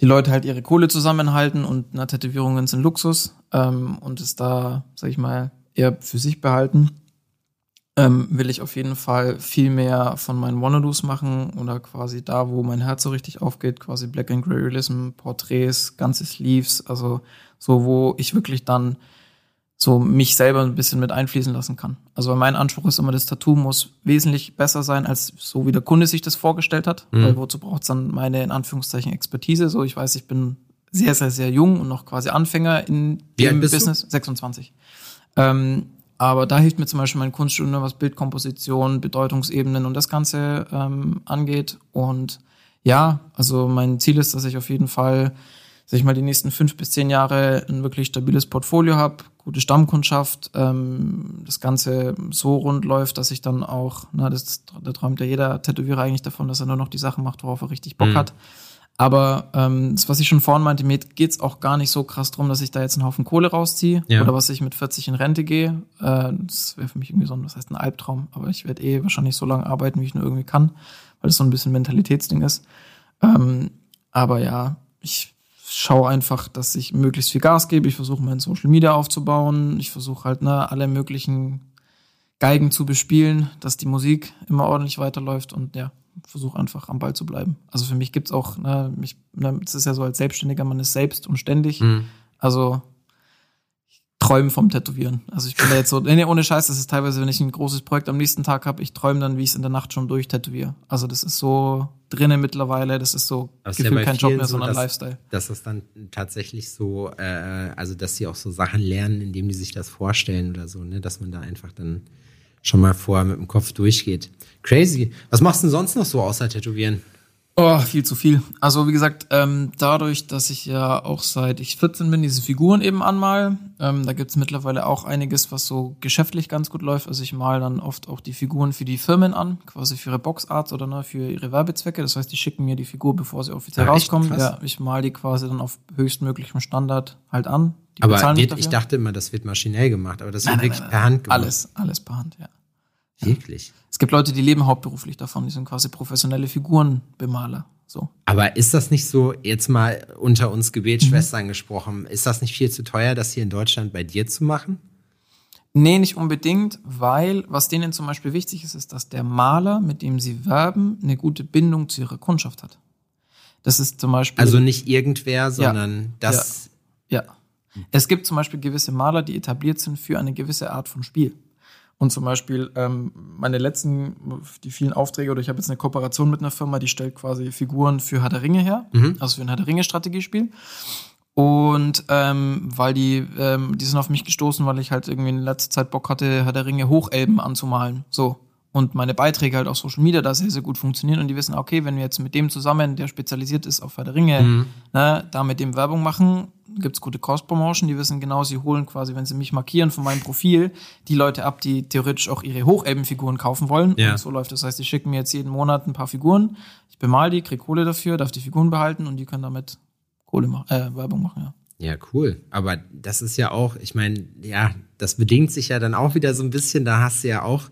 die Leute halt ihre Kohle zusammenhalten und na, Tätowierungen sind Luxus ähm, und es da, sag ich mal, eher für sich behalten, ähm, will ich auf jeden Fall viel mehr von meinen Wannadoos machen oder quasi da, wo mein Herz so richtig aufgeht, quasi Black and Grey Realism, Porträts, ganze Sleeves, also so, wo ich wirklich dann so mich selber ein bisschen mit einfließen lassen kann. Also mein Anspruch ist immer, das Tattoo muss wesentlich besser sein, als so wie der Kunde sich das vorgestellt hat, weil wozu braucht es dann meine, in Anführungszeichen, Expertise? So, ich weiß, ich bin sehr, sehr, sehr jung und noch quasi Anfänger in Wie dem bist du? Business. 26. Ähm, aber da hilft mir zum Beispiel mein Kunststudium, was Bildkomposition, Bedeutungsebenen und das Ganze ähm, angeht. Und ja, also mein Ziel ist, dass ich auf jeden Fall, sag ich mal, die nächsten fünf bis zehn Jahre ein wirklich stabiles Portfolio habe, gute Stammkundschaft, ähm, das Ganze so rund läuft, dass ich dann auch, na, das, da träumt ja jeder Tätowierer eigentlich davon, dass er nur noch die Sachen macht, worauf er richtig Bock hat. Aber ähm, das, was ich schon vorhin meinte, mir geht's auch gar nicht so krass drum, dass ich da jetzt einen Haufen Kohle rausziehe Ja. oder was ich mit 40 in Rente gehe. Äh, das wäre für mich irgendwie so ein, was heißt ein Albtraum. Aber ich werde eh wahrscheinlich so lange arbeiten, wie ich nur irgendwie kann, weil das so ein bisschen Mentalitätsding ist. Ähm, aber ja, ich schaue einfach, dass ich möglichst viel Gas gebe. Ich versuche mein Social Media aufzubauen. Ich versuche halt ne, alle möglichen Geigen zu bespielen, dass die Musik immer ordentlich weiterläuft und ja, versuche einfach am Ball zu bleiben. Also für mich gibt's auch, ne, mich, ne, es ist ja so als Selbstständiger, man ist selbst und ständig. Mhm. Also ich träume vom Tätowieren. Also ich bin da jetzt so, nee, ohne Scheiß, das ist teilweise, wenn ich ein großes Projekt am nächsten Tag habe, ich träume dann, wie ich es in der Nacht schon durchtätowiere. Also das ist so drinnen mittlerweile, das ist so es ist ja kein Job mehr, so, sondern dass- Lifestyle. Dass das dann tatsächlich so, äh, also dass sie auch so Sachen lernen, indem die sich das vorstellen oder so, ne? Dass man da einfach dann schon mal vorher mit dem Kopf durchgeht. Crazy. Was machst du denn sonst noch so außer Tätowieren? Oh, viel zu viel. Also wie gesagt, ähm, dadurch, dass ich ja auch seit ich 14 bin, diese Figuren eben anmal, ähm, da gibt's mittlerweile auch einiges, was so geschäftlich ganz gut läuft. Also ich mal dann oft auch die Figuren für die Firmen an, quasi für ihre Boxarts oder ne, für ihre Werbezwecke. Das heißt, die schicken mir die Figur, bevor sie offiziell Ah, echt? rauskommen. Krass. Ja, ich mal die quasi dann auf höchstmöglichem Standard halt an. Die Aber wird, ich dachte immer, das wird maschinell gemacht, aber das Nein, wird nein, wirklich nein, per. Hand gemacht. Alles, alles per Hand, ja. Wirklich. Es gibt Leute, die leben hauptberuflich davon, die sind quasi professionelle Figurenbemaler. So. Aber ist das nicht so, jetzt mal unter uns Mhm. Gebetsschwestern gesprochen, ist das nicht viel zu teuer, das hier in Deutschland bei dir zu machen? Nee, nicht unbedingt, weil was denen zum Beispiel wichtig ist, ist, dass der Maler, mit dem sie werben, eine gute Bindung zu ihrer Kundschaft hat. Das ist zum Beispiel. Also nicht irgendwer, sondern das. Ja. Es gibt zum Beispiel gewisse Maler, die etabliert sind für eine gewisse Art von Spiel. Und zum Beispiel ähm, meine letzten, die vielen Aufträge, oder ich habe jetzt eine Kooperation mit einer Firma, die stellt quasi Figuren für Herr der Ringe her, also für ein Herr der Ringe-Strategiespiel. Und ähm, weil die, ähm, die sind auf mich gestoßen, weil ich halt irgendwie in letzter Zeit Bock hatte, Herr der Ringe Hochelben anzumalen. So. Und meine Beiträge halt auf Social Media da sehr, sehr gut funktionieren und die wissen, okay, wenn wir jetzt mit dem zusammen, der spezialisiert ist auf Herr Ringe, ne, da mit dem Werbung machen, gibt's gute Cross-Promotion, die wissen genau, sie holen quasi, wenn sie mich markieren von meinem Profil, die Leute ab, die theoretisch auch ihre Hochelbenfiguren kaufen wollen. Ja. Und so läuft das. Das heißt, die schicken mir jetzt jeden Monat ein paar Figuren, ich bemal die, krieg Kohle dafür, darf die Figuren behalten und die können damit Kohle machen, äh, Werbung machen, ja. Ja, cool. Aber das ist ja auch, ich meine, ja, das bedingt sich ja dann auch wieder so ein bisschen. Da hast du ja auch,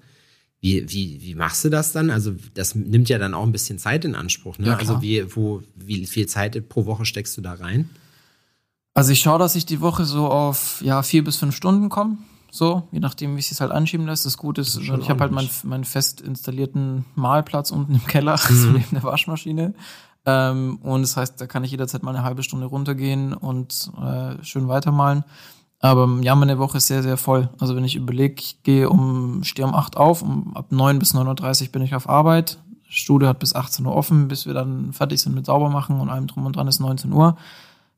wie, wie, wie machst du das dann? Also, das nimmt ja dann auch ein bisschen Zeit in Anspruch, ne? Ja, also, wie, wo, wie viel Zeit pro Woche steckst du da rein? Also ich schaue, dass ich die Woche so auf ja vier bis fünf Stunden komme. So, je nachdem, wie es sich halt anschieben lässt. Das Gute ist, schon ich habe halt meinen, meinen fest installierten Malplatz unten im Keller, so neben der Waschmaschine. Ähm, und das heißt, da kann ich jederzeit mal eine halbe Stunde runtergehen und äh, schön weitermalen. Aber ja, meine Woche ist sehr, sehr voll. Also wenn ich überlege, ich gehe um, stehe um 8 auf, um, ab 9 bis 9.30 Uhr bin ich auf Arbeit. Studio hat bis 18 Uhr offen, bis wir dann fertig sind mit Saubermachen und allem drum und dran ist 19 Uhr.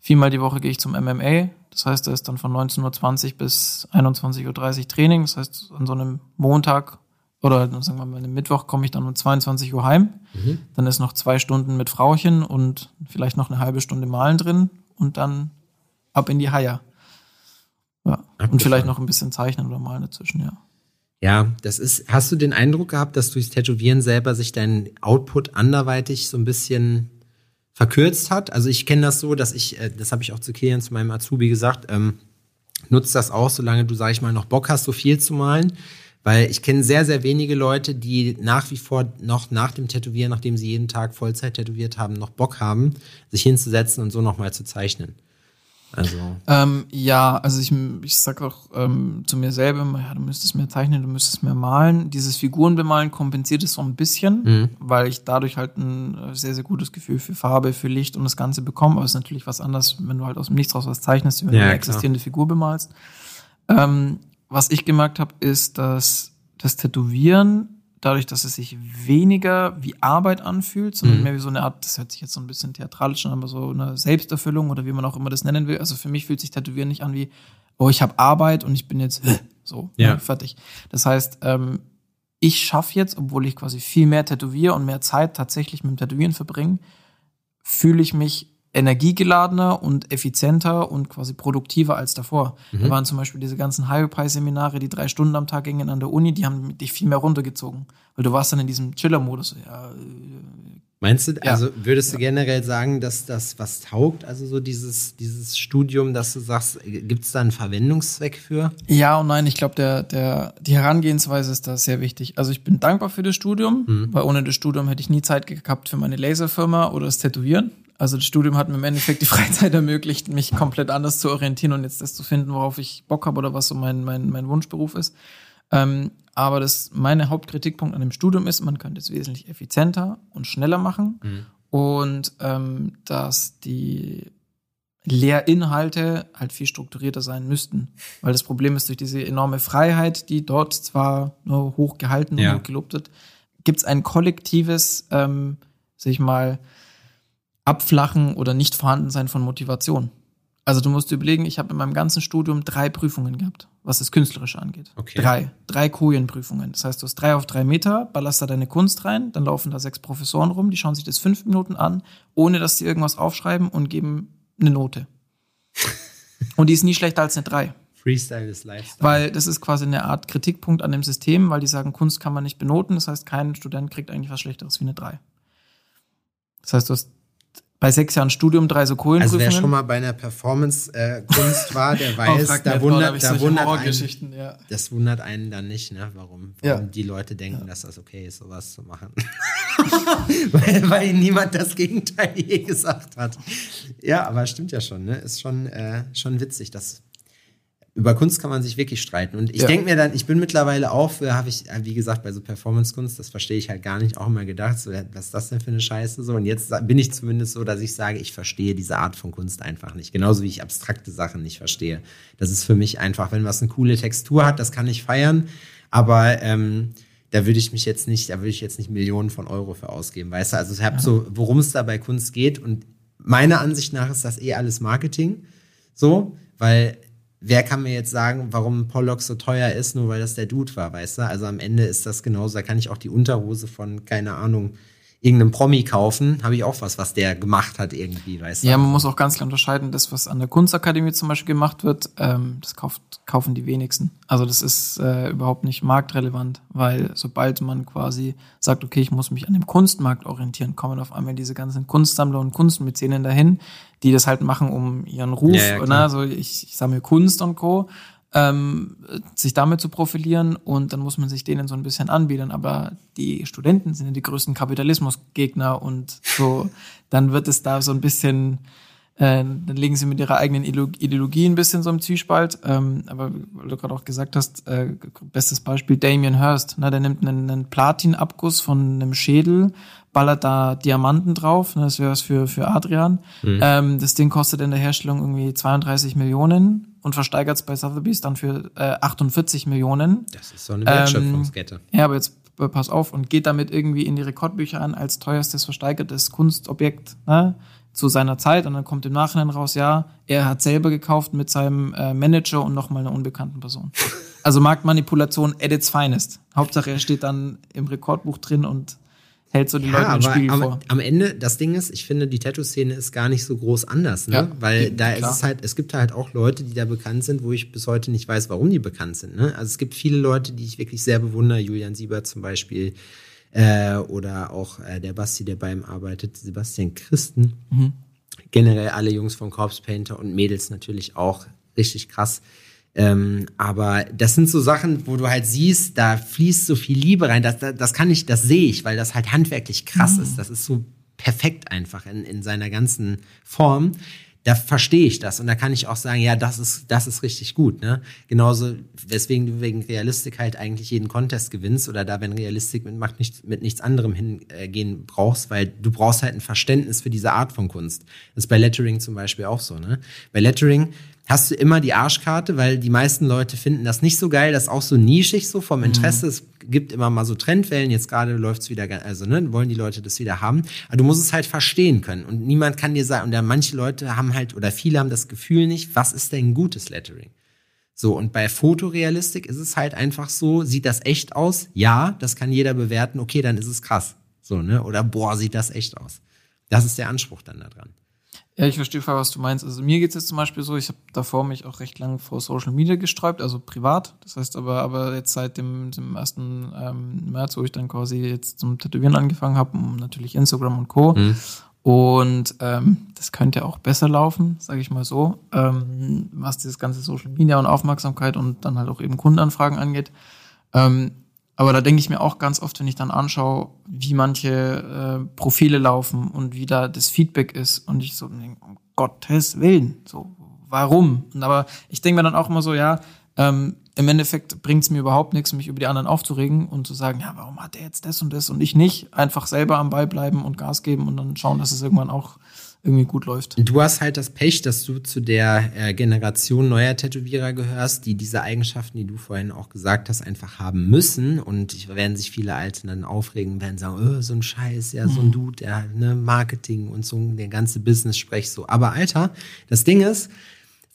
Viermal die Woche gehe ich zum MMA. Das heißt, da ist dann von 19.20 Uhr bis 21.30 Uhr Training. Das heißt, an so einem Montag oder sagen wir mal, an einem Mittwoch komme ich dann um 22 Uhr heim. Dann ist noch zwei Stunden mit Frauchen und vielleicht noch eine halbe Stunde Malen drin und dann ab in die Haie. Ja. Und vielleicht noch ein bisschen zeichnen oder malen dazwischen, ja. Ja, das ist, hast du den Eindruck gehabt, dass durchs Tätowieren selber sich dein Output anderweitig so ein bisschen verkürzt hat? Also ich kenne das so, dass ich, äh, das habe ich auch zu Kilian, zu meinem Azubi gesagt, ähm, nutzt das auch, solange du, sag ich mal, noch Bock hast, so viel zu malen. Weil ich kenne sehr, sehr wenige Leute, die nach wie vor noch nach dem Tätowieren, nachdem sie jeden Tag Vollzeit tätowiert haben, noch Bock haben, sich hinzusetzen und so nochmal zu zeichnen. Also, Ähm, ja, also ich, ich sag auch ähm, zu mir selber, ja, du müsstest mehr zeichnen, du müsstest mehr malen. Dieses Figurenbemalen kompensiert es so ein bisschen, weil ich dadurch halt ein äh, sehr, sehr gutes Gefühl für Farbe, für Licht und das Ganze bekomme. Aber es ist natürlich was anderes, wenn du halt aus dem Nichts raus was zeichnest, wenn Ja, du eine existierende Figur bemalst. Ähm, was ich gemerkt habe, ist, dass das Tätowieren, dadurch, dass es sich weniger wie Arbeit anfühlt, sondern mehr wie so eine Art, das hört sich jetzt so ein bisschen theatralisch an, aber so eine Selbsterfüllung oder wie man auch immer das nennen will. Also für mich fühlt sich Tätowieren nicht an wie, oh, ich habe Arbeit und ich bin jetzt so Ja. ne, fertig. Das heißt, ähm, ich schaffe jetzt, obwohl ich quasi viel mehr tätowiere und mehr Zeit tatsächlich mit dem Tätowieren verbringe, fühle ich mich energiegeladener und effizienter und quasi produktiver als davor. Da waren zum Beispiel diese ganzen Highway-Seminare, die drei Stunden am Tag gingen an der Uni, die haben dich viel mehr runtergezogen. Weil du warst dann in diesem Chiller-Modus. Ja, äh, Meinst du, Ja. also würdest du generell sagen, dass das was taugt, also so dieses, dieses Studium, dass du sagst, gibt es da einen Verwendungszweck für? Ja und nein, ich glaube, der, der, die Herangehensweise ist da sehr wichtig. Also ich bin dankbar für das Studium, weil ohne das Studium hätte ich nie Zeit gehabt für meine Laserfirma oder das Tätowieren. Also das Studium hat mir im Endeffekt die Freizeit ermöglicht, mich komplett anders zu orientieren und jetzt das zu finden, worauf ich Bock habe oder was so mein, mein, mein Wunschberuf ist. Ähm, aber das meine Hauptkritikpunkt an dem Studium ist, man könnte es wesentlich effizienter und schneller machen und ähm, dass die Lehrinhalte halt viel strukturierter sein müssten. Weil das Problem ist, durch diese enorme Freiheit, die dort zwar nur hoch gehalten Ja. und hoch gelobt wird, gibt es ein kollektives, ähm, sag ich mal, Abflachen oder nicht vorhanden sein von Motivation. Also du musst dir überlegen, ich habe in meinem ganzen Studium drei Prüfungen gehabt, was das Künstlerische angeht. Okay. Drei. Drei Kojenprüfungen. Das heißt, du hast drei auf drei Meter, ballerst da deine Kunst rein, dann laufen da sechs Professoren rum, die schauen sich das fünf Minuten an, ohne dass die irgendwas aufschreiben und geben eine Note. und die ist nie schlechter als eine drei. Freestyle ist Lifestyle. Weil das ist quasi eine Art Kritikpunkt an dem System, weil die sagen, Kunst kann man nicht benoten. Das heißt, kein Student kriegt eigentlich was Schlechteres wie eine 3. Das heißt, du hast bei sechs Jahren Studium drei so also Kohlenprüfungen. wer schon mal bei einer Performance-Kunst war, der weiß, da wundert, da wundert einen, ja. das wundert einen dann nicht, ne? Warum, warum Ja. die Leute denken, dass das okay ist, sowas zu machen. weil, weil niemand das Gegenteil je gesagt hat. Ja, aber stimmt ja schon, ne? Ist schon, äh, schon witzig, dass über Kunst kann man sich wirklich streiten. Und ich Ja. denke mir dann, ich bin mittlerweile auch für, habe ich, äh, wie gesagt, bei so Performance-Kunst, das verstehe ich halt gar nicht, auch immer gedacht, so, was ist das denn für eine Scheiße? So, und jetzt bin ich zumindest so, dass ich sage, ich verstehe diese Art von Kunst einfach nicht. Genauso wie ich abstrakte Sachen nicht verstehe. Das ist für mich einfach, wenn was eine coole Textur hat, das kann ich feiern, aber ähm, da würde ich mich jetzt nicht, da würde ich jetzt nicht Millionen von Euro für ausgeben, weißt du? Also ich habe so, worum es da bei Kunst geht und meiner Ansicht nach ist das eh alles Marketing. So, weil wer kann mir jetzt sagen, warum Pollock so teuer ist, nur weil das der Dude war, weißt du? Also am Ende ist das genauso, da kann ich auch die Unterhose von, keine Ahnung, irgendeinem Promi kaufen, habe ich auch was, was der gemacht hat irgendwie, weißt du? Ja, man muss auch ganz klar unterscheiden, das, was an der Kunstakademie zum Beispiel gemacht wird, ähm, das kauft, kaufen die wenigsten. Also das ist äh, überhaupt nicht marktrelevant, weil sobald man quasi sagt, okay, ich muss mich an dem Kunstmarkt orientieren, kommen auf einmal diese ganzen Kunstsammler und Kunstmäzenen dahin, die das halt machen, um ihren Ruf, Ja, ja, ne? also ich, ich sammle Kunst und Co., ähm, sich damit zu profilieren und dann muss man sich denen so ein bisschen anbieten. Aber die Studenten sind ja die größten Kapitalismusgegner und so, dann wird es da so ein bisschen, äh, dann legen sie mit ihrer eigenen Ideolo- Ideologie ein bisschen so im Zwiespalt. Ähm, aber weil du gerade auch gesagt hast, äh, bestes Beispiel Damien Hirst, ne, der nimmt einen, einen Platinabguss von einem Schädel, ballert da Diamanten drauf, ne, das wäre was für, für Adrian. Ähm, das Ding kostet in der Herstellung irgendwie 32 Millionen und versteigert es bei Sotheby's dann für äh, 48 Millionen. Das ist so eine Wertschöpfungskette. Ja, aber jetzt äh, pass auf und geht damit irgendwie in die Rekordbücher an als teuerstes versteigertes Kunstobjekt ne, zu seiner Zeit. Und dann kommt im Nachhinein raus, ja, er hat selber gekauft mit seinem äh, Manager und nochmal einer unbekannten Person. Also Marktmanipulation at its finest. Hauptsache, er steht dann im Rekordbuch drin und hält so die Leute den Spiegel am, vor. am Ende, das Ding ist, ich finde, die Tattoo-Szene ist gar nicht so groß anders, ne? Ja, Weil die- da klar. ist es halt, es gibt halt auch Leute, die da bekannt sind, wo ich bis heute nicht weiß, warum die bekannt sind, ne? Also es gibt viele Leute, die ich wirklich sehr bewundere, Julian Siebert zum Beispiel, äh, oder auch äh, der Basti, der bei ihm arbeitet, Sebastian Christen. Mhm. Generell alle Jungs von Corpse Painter und Mädels natürlich auch richtig krass. Ähm, aber das sind so Sachen, wo du halt siehst, da fließt so viel Liebe rein. Das, das, das kann ich, das sehe ich, weil das halt handwerklich krass ist. Das ist so perfekt einfach in, in seiner ganzen Form. Da verstehe ich das und da kann ich auch sagen, ja, das ist, das ist richtig gut. Ne? Genauso, weswegen du wegen Realistik halt eigentlich jeden Contest gewinnst oder da, wenn Realistik mit, macht nicht, mit nichts anderem hingehen brauchst, weil du brauchst halt ein Verständnis für diese Art von Kunst. Das ist bei Lettering zum Beispiel auch so. Ne? Bei Lettering hast du immer die Arschkarte, weil die meisten Leute finden das nicht so geil, das ist auch so nischig so vom Interesse. Es gibt immer mal so Trendwellen, jetzt gerade läuft's wieder, also ne, wollen die Leute das wieder haben. Aber du musst es halt verstehen können und niemand kann dir sagen, und da manche Leute haben halt, oder viele haben das Gefühl nicht, was ist denn gutes Lettering? So, und bei Fotorealistik ist es halt einfach so, sieht das echt aus? Ja, das kann jeder bewerten, okay, dann ist es krass. So, ne? Oder boah, sieht das echt aus. Das ist der Anspruch dann da dran. Ja, ich verstehe voll, was du meinst. Also mir geht's jetzt zum Beispiel so, ich habe davor mich auch recht lange vor Social Media gesträubt, also privat. Das heißt aber, aber jetzt seit dem, dem 1. Ähm, März, wo ich dann quasi jetzt zum Tätowieren angefangen habe, um natürlich Instagram und Co. Und ähm, das könnte auch besser laufen, sage ich mal so, ähm, was dieses ganze Social Media und Aufmerksamkeit und dann halt auch eben Kundenanfragen angeht. Ähm, aber da denke ich mir auch ganz oft, wenn ich dann anschaue, wie manche äh, Profile laufen und wie da das Feedback ist und ich so denke, um Gottes Willen, so, warum? Und aber ich denke mir dann auch immer so, ja, ähm, im Endeffekt bringt es mir überhaupt nichts, mich über die anderen aufzuregen und zu sagen, ja, warum hat er jetzt das und das und ich nicht? Einfach selber am Ball bleiben und Gas geben und dann schauen, dass es irgendwann auch irgendwie gut läuft. Du hast halt das Pech, dass du zu der äh, Generation neuer Tätowierer gehörst, die diese Eigenschaften, die du vorhin auch gesagt hast, einfach haben müssen. Und ich werden sich viele Alte dann aufregen, werden sagen, oh, so ein Scheiß, ja, so ein Dude, der ne, Marketing und so, der ganze Business sprech so. Aber Alter, das Ding ist,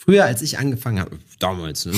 Früher, als ich angefangen habe, damals, ne,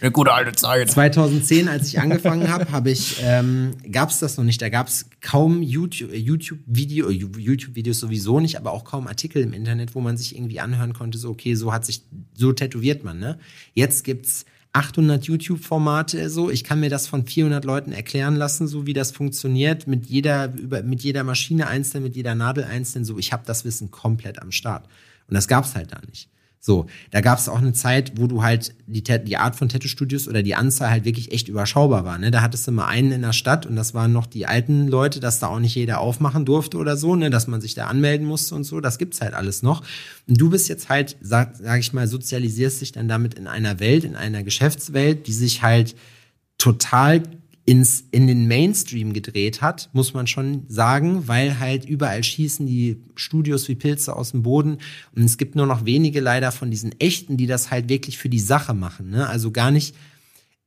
Eine gute alte Zeit. 2010, als ich angefangen habe, habe ich, ähm, gab es das noch nicht. Da gab es kaum YouTube, YouTube-Video, YouTube-Videos sowieso nicht, aber auch kaum Artikel im Internet, wo man sich irgendwie anhören konnte, so okay, so hat sich, so tätowiert man. Ne? Jetzt gibt's 800 YouTube-Formate so. Ich kann mir das von 400 Leuten erklären lassen, so wie das funktioniert, mit jeder, über, mit jeder Maschine einzeln, mit jeder Nadel einzeln. So, ich habe das Wissen komplett am Start. Und das gab's halt da nicht. So, da gab es auch eine Zeit, wo du halt die, die Art von Tattoo-Studios oder die Anzahl halt wirklich echt überschaubar war. Ne? Da hattest du mal einen in der Stadt und das waren noch die alten Leute, dass da auch nicht jeder aufmachen durfte oder so, ne? dass man sich da anmelden musste und so. Das gibt's halt alles noch. Und du bist jetzt halt, sag, sag ich mal, sozialisierst dich dann damit in einer Welt, in einer Geschäftswelt, die sich halt total ins, in den Mainstream gedreht hat, muss man schon sagen, weil halt überall schießen die Studios wie Pilze aus dem Boden und es gibt nur noch wenige leider von diesen echten, die das halt wirklich für die Sache machen. Ne? Also gar nicht,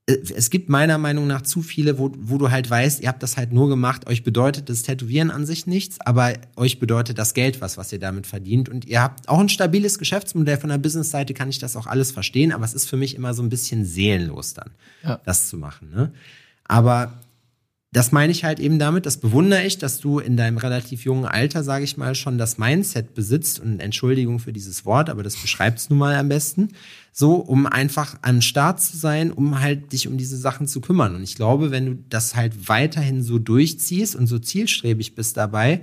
äh, es gibt meiner Meinung nach zu viele, wo, wo du halt weißt, ihr habt das halt nur gemacht, euch bedeutet das Tätowieren an sich nichts, aber euch bedeutet das Geld was, was ihr damit verdient. Und ihr habt auch ein stabiles Geschäftsmodell von der Business-Seite, kann ich das auch alles verstehen, aber es ist für mich immer so ein bisschen seelenlos dann, ja. das zu machen. Ne? Aber das meine ich halt eben damit, das bewundere ich, dass du in deinem relativ jungen Alter, sage ich mal, schon das Mindset besitzt und Entschuldigung für dieses Wort, aber das beschreibt es nun mal am besten, so um einfach am Start zu sein, um halt dich um diese Sachen zu kümmern. Und ich glaube, wenn du das halt weiterhin so durchziehst und so zielstrebig bist dabei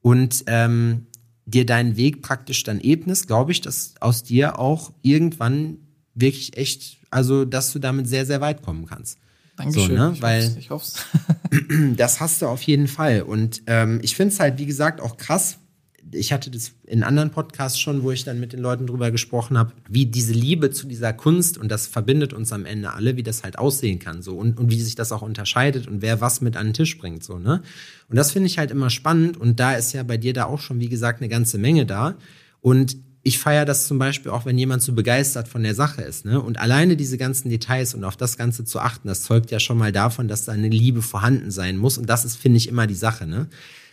und ähm, dir deinen Weg praktisch dann ebnest, glaube ich, dass aus dir auch irgendwann wirklich echt, also dass du damit sehr, sehr weit kommen kannst. Dankeschön. So, ne? Ich Weil hoff's, ich hoff's. das hast du auf jeden Fall. Und ähm, ich finde es halt, wie gesagt, auch krass. Ich hatte das in anderen Podcasts schon, wo ich dann mit den Leuten drüber gesprochen habe, wie diese Liebe zu dieser Kunst und das verbindet uns am Ende alle, wie das halt aussehen kann, so und, und wie sich das auch unterscheidet und wer was mit an den Tisch bringt, so ne. Und das finde ich halt immer spannend und da ist ja bei dir da auch schon, wie gesagt, eine ganze Menge da. Und ich feiere das zum Beispiel auch, wenn jemand so begeistert von der Sache ist. Ne? Und alleine diese ganzen Details und auf das Ganze zu achten, das zeugt ja schon mal davon, dass da eine Liebe vorhanden sein muss. Und das ist, finde ich, immer die Sache. Ne?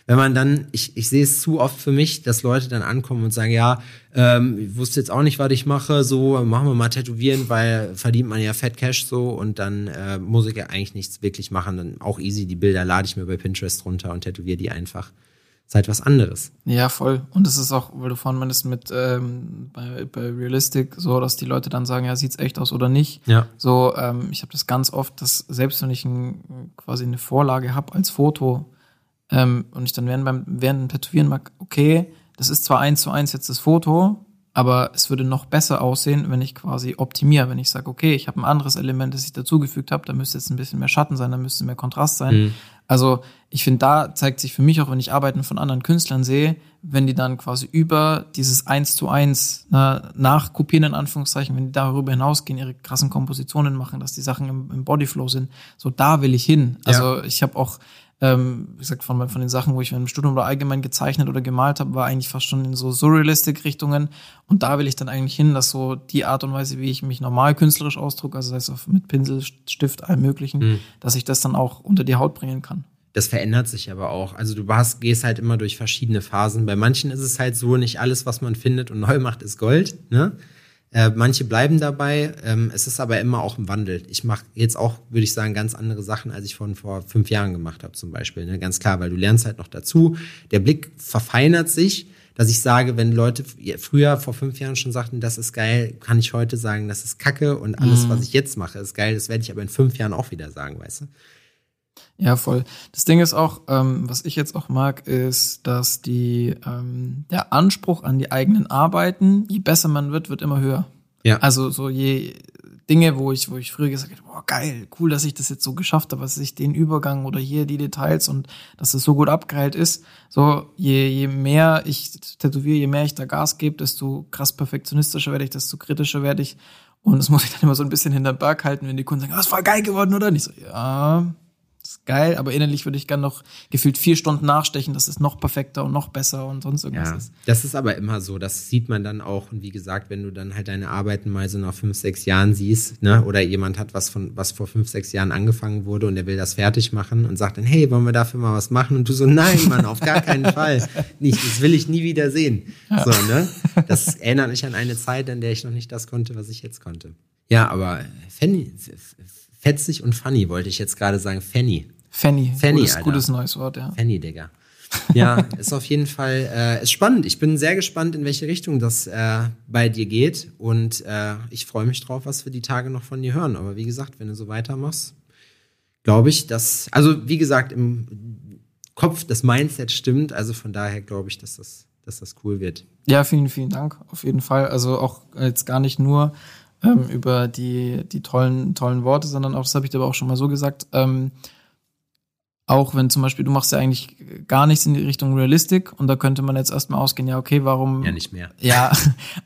Wenn man dann, ich, ich sehe es zu oft für mich, dass Leute dann ankommen und sagen, ja, ähm, ich wusste jetzt auch nicht, was ich mache, so machen wir mal tätowieren, weil verdient man ja Fat Cash so und dann äh, muss ich ja eigentlich nichts wirklich machen. Dann auch easy, die Bilder lade ich mir bei Pinterest runter und tätowiere die einfach halt was anderes. Ja, voll. Und es ist auch, weil du vorhin meinst mit ähm, bei, bei Realistic so, dass die Leute dann sagen, ja, sieht's echt aus oder nicht. Ja. So, ähm, ich habe das ganz oft, dass selbst wenn ich ein, quasi eine Vorlage habe als Foto ähm, und ich dann während beim während dem Tätowieren mag, okay, das ist zwar eins zu eins jetzt das Foto, aber es würde noch besser aussehen, wenn ich quasi optimiere, wenn ich sage, okay, ich habe ein anderes Element, das ich dazugefügt habe, da müsste jetzt ein bisschen mehr Schatten sein, da müsste mehr Kontrast sein. Mhm. Also ich finde, da zeigt sich für mich auch, wenn ich Arbeiten von anderen Künstlern sehe, wenn die dann quasi über dieses Eins zu eins ne, nachkopieren, in Anführungszeichen, wenn die darüber hinausgehen, ihre krassen Kompositionen machen, dass die Sachen im, im Bodyflow sind, so da will ich hin. Also ja. ich habe auch ähm, wie gesagt, von, von den Sachen, wo ich im Studium oder allgemein gezeichnet oder gemalt habe, war eigentlich fast schon in so Surrealistic-Richtungen. Und da will ich dann eigentlich hin, dass so die Art und Weise, wie ich mich normal künstlerisch ausdrucke, also das heißt mit Pinsel, Stift, allem möglichen, mhm. dass ich das dann auch unter die Haut bringen kann. Das verändert sich aber auch. Also du hast, gehst halt immer durch verschiedene Phasen. Bei manchen ist es halt so, nicht alles, was man findet und neu macht, ist Gold. Ne? Äh, manche bleiben dabei. Ähm, es ist aber immer auch im Wandel. Ich mache jetzt auch, würde ich sagen, ganz andere Sachen, als ich von vor fünf Jahren gemacht habe zum Beispiel. Ne? Ganz klar, weil du lernst halt noch dazu. Der Blick verfeinert sich, dass ich sage, wenn Leute früher vor fünf Jahren schon sagten, das ist geil, kann ich heute sagen, das ist Kacke und alles, mhm. was ich jetzt mache, ist geil. Das werde ich aber in fünf Jahren auch wieder sagen, weißt du? Ja, voll. Das Ding ist auch, ähm, was ich jetzt auch mag, ist, dass die ähm, der Anspruch an die eigenen Arbeiten, je besser man wird, wird immer höher. Ja. Also so je Dinge, wo ich, wo ich früher gesagt habe, boah, geil, cool, dass ich das jetzt so geschafft habe, dass ich den Übergang oder hier die Details und dass es so gut abgeheilt ist. So, je, je mehr ich tätowiere, je mehr ich da Gas gebe, desto krass perfektionistischer werde ich, desto kritischer werde ich. Und das muss ich dann immer so ein bisschen hinter Berg halten, wenn die Kunden sagen, ah, das war geil geworden oder nicht. So, ja, geil, aber innerlich würde ich gerne noch gefühlt vier Stunden nachstechen, dass es noch perfekter und noch besser und sonst irgendwas Ja, ist. das ist aber immer so. Das sieht man dann auch. Und wie gesagt, wenn du dann halt deine Arbeiten mal so nach fünf, sechs Jahren siehst, ne, oder jemand hat was von, was vor fünf, sechs Jahren angefangen wurde und der will das fertig machen und sagt dann, hey, wollen wir dafür mal was machen? Und du so, nein, Mann, auf gar keinen Fall. Nicht, das will ich nie wieder sehen. So, ne? Das erinnert mich an eine Zeit, in der ich noch nicht das konnte, was ich jetzt konnte. Ja, aber Fanny, fetzig und funny wollte ich jetzt gerade sagen. Fanny. Fanny, Fanny, gutes, Alter. gutes neues Wort, ja. Fanny, Digga. Ja, ist auf jeden Fall äh, ist spannend. Ich bin sehr gespannt, in welche Richtung das äh, bei dir geht. Und äh, ich freue mich drauf, was wir die Tage noch von dir hören. Aber wie gesagt, wenn du so weitermachst, glaube ich, dass, also wie gesagt, im Kopf das Mindset stimmt. Also von daher glaube ich, dass das, dass das cool wird. Ja, vielen, vielen Dank, auf jeden Fall. Also auch jetzt gar nicht nur ähm, über die, die tollen, tollen Worte, sondern auch, das habe ich dir aber auch schon mal so gesagt, ähm, auch wenn zum Beispiel, du machst ja eigentlich gar nichts in die Richtung Realistik und da könnte man jetzt erstmal ausgehen, ja, okay, warum. Ja, nicht mehr. Ja,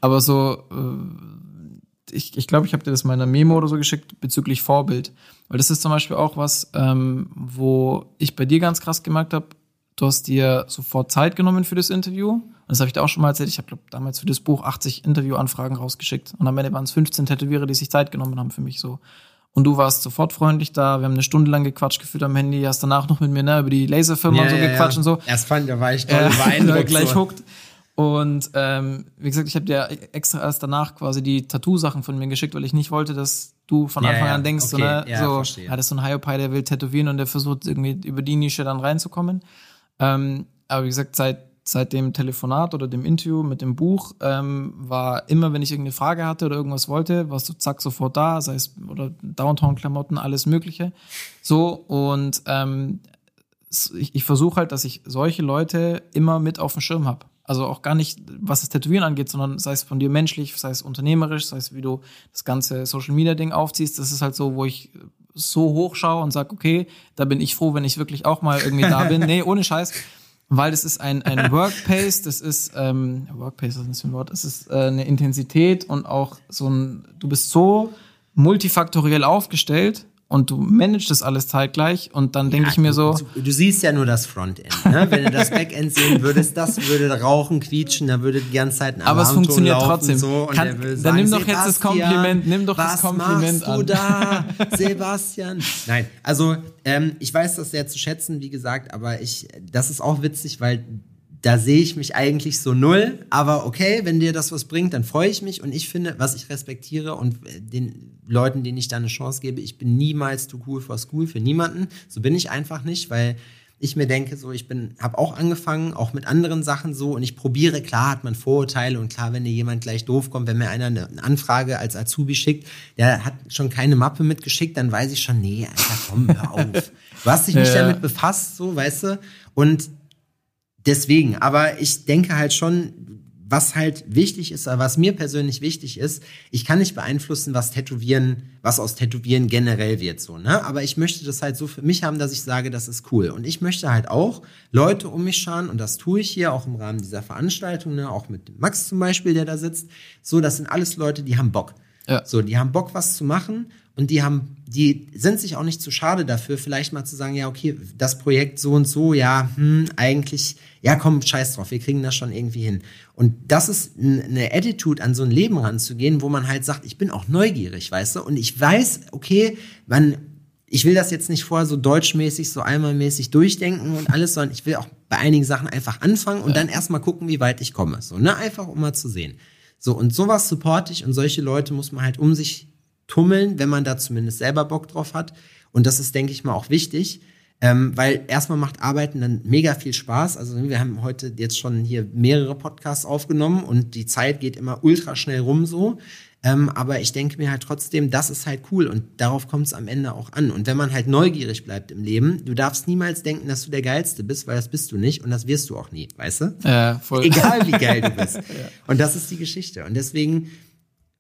aber so, äh, ich ich, glaube, ich habe dir das mal in einer Memo oder so geschickt bezüglich Vorbild. Weil das ist zum Beispiel auch was, ähm, wo ich bei dir ganz krass gemerkt habe, du hast dir sofort Zeit genommen für das Interview. Und das habe ich dir auch schon mal erzählt. Ich habe, glaube damals für das Buch 80 Interviewanfragen rausgeschickt. Und am Ende waren es 15 Tätowierer, die sich Zeit genommen haben für mich so. Und du warst sofort freundlich da. Wir haben eine Stunde lang gequatscht gefühlt am Handy. Hast danach noch mit mir ne, über die Laserfirma und so gequatscht und so. Erst fand, da war ich Ja, beeindruckt. gleich so. hooked. Und ähm, wie gesagt, ich habe dir extra erst danach quasi die Tattoo-Sachen von mir geschickt, weil ich nicht wollte, dass du von Ja, Anfang ja, an denkst, so, okay, ne, ja, so, verstehe. ja, das ist so ein Hyopai, der will tätowieren und der versucht irgendwie über die Nische dann reinzukommen. Ähm, aber wie gesagt, seit, seit dem Telefonat oder dem Interview mit dem Buch ähm, war immer, wenn ich irgendeine Frage hatte oder irgendwas wollte, warst du zack sofort da, sei es oder Downtown-Klamotten, alles Mögliche. So und ähm, ich, ich versuche halt, dass ich solche Leute immer mit auf dem Schirm habe. Also auch gar nicht, was das Tätowieren angeht, sondern sei es von dir menschlich, sei es unternehmerisch, sei es wie du das ganze Social Media Ding aufziehst. Das ist halt so, wo ich so hochschaue und sage, okay, da bin ich froh, wenn ich wirklich auch mal irgendwie da bin. Nee, ohne Scheiß. Weil das ist ein, ein Workpace, das ist, ähm, Workpace, was ist das für ein Wort? Es ist äh, eine Intensität und auch so ein, du bist so multifaktoriell aufgestellt und du managst das alles zeitgleich und dann denke ich mir so, Du, du siehst ja nur das Frontend. Ne? Wenn du das Backend sehen würdest, das würde rauchen, quietschen, da würde die ganze Zeit ein Aber es Alarmton funktioniert trotzdem. So, und Kann- dann sagen, nimm doch jetzt das Kompliment, nimm doch das was Kompliment machst du an. da, Sebastian? Nein, also ähm, ich weiß das sehr zu schätzen, wie gesagt, aber ich, das ist auch witzig, weil da sehe ich mich eigentlich so null, aber okay, wenn dir das was bringt, dann freue ich mich. Und ich finde, was ich respektiere und äh, den Leuten, denen ich da eine Chance gebe, ich bin niemals too cool for school für niemanden, so bin ich einfach nicht, weil ich mir denke, so ich bin, habe auch angefangen, auch mit anderen Sachen so. Und ich probiere, klar hat man Vorurteile und klar, wenn dir jemand gleich doof kommt, wenn mir einer eine eine Anfrage als Azubi schickt, der hat schon keine Mappe mitgeschickt, dann weiß ich schon, nee, Alter, komm, hör auf. Du hast dich nicht Ja. damit befasst, so, weißt du, und deswegen, aber ich denke halt schon, was halt wichtig ist, oder was mir persönlich wichtig ist, ich kann nicht beeinflussen, was Tätowieren, was aus Tätowieren generell wird, so, ne? Aber ich möchte das halt so für mich haben, dass ich sage, das ist cool. Und ich möchte halt auch Leute um mich schauen, und das tue ich hier auch im Rahmen dieser Veranstaltung, ne? Auch mit Max zum Beispiel, der da sitzt. So, das sind alles Leute, die haben Bock. Ja. So, die haben Bock, was zu machen und die haben, die sind sich auch nicht zu schade dafür, vielleicht mal zu sagen, ja, okay, das Projekt so und so, ja, hm, eigentlich, ja, komm, scheiß drauf, wir kriegen das schon irgendwie hin. Und das ist eine Attitude, an so ein Leben ranzugehen, wo man halt sagt, ich bin auch neugierig, weißt du, und ich weiß, okay, man, ich will das jetzt nicht vorher so deutschmäßig, so einmalmäßig durchdenken und alles, sondern ich will auch bei einigen Sachen einfach anfangen und dann erstmal gucken, wie weit ich komme. So, ne? Einfach um mal zu sehen. So, und sowas supporte ich und solche Leute muss man halt um sich tummeln, wenn man da zumindest selber Bock drauf hat. Und das ist, denke ich mal, auch wichtig. Ähm, weil erstmal macht Arbeiten dann mega viel Spaß. Also wir haben heute jetzt schon hier mehrere Podcasts aufgenommen und die Zeit geht immer ultra schnell rum so. Ähm, aber ich denke mir halt trotzdem, das ist halt cool und darauf kommt es am Ende auch an. Und wenn man halt neugierig bleibt im Leben, du darfst niemals denken, dass du der Geilste bist, weil das bist du nicht und das wirst du auch nie, weißt du? äh, voll. Egal wie geil du bist. Und das ist die Geschichte. Und deswegen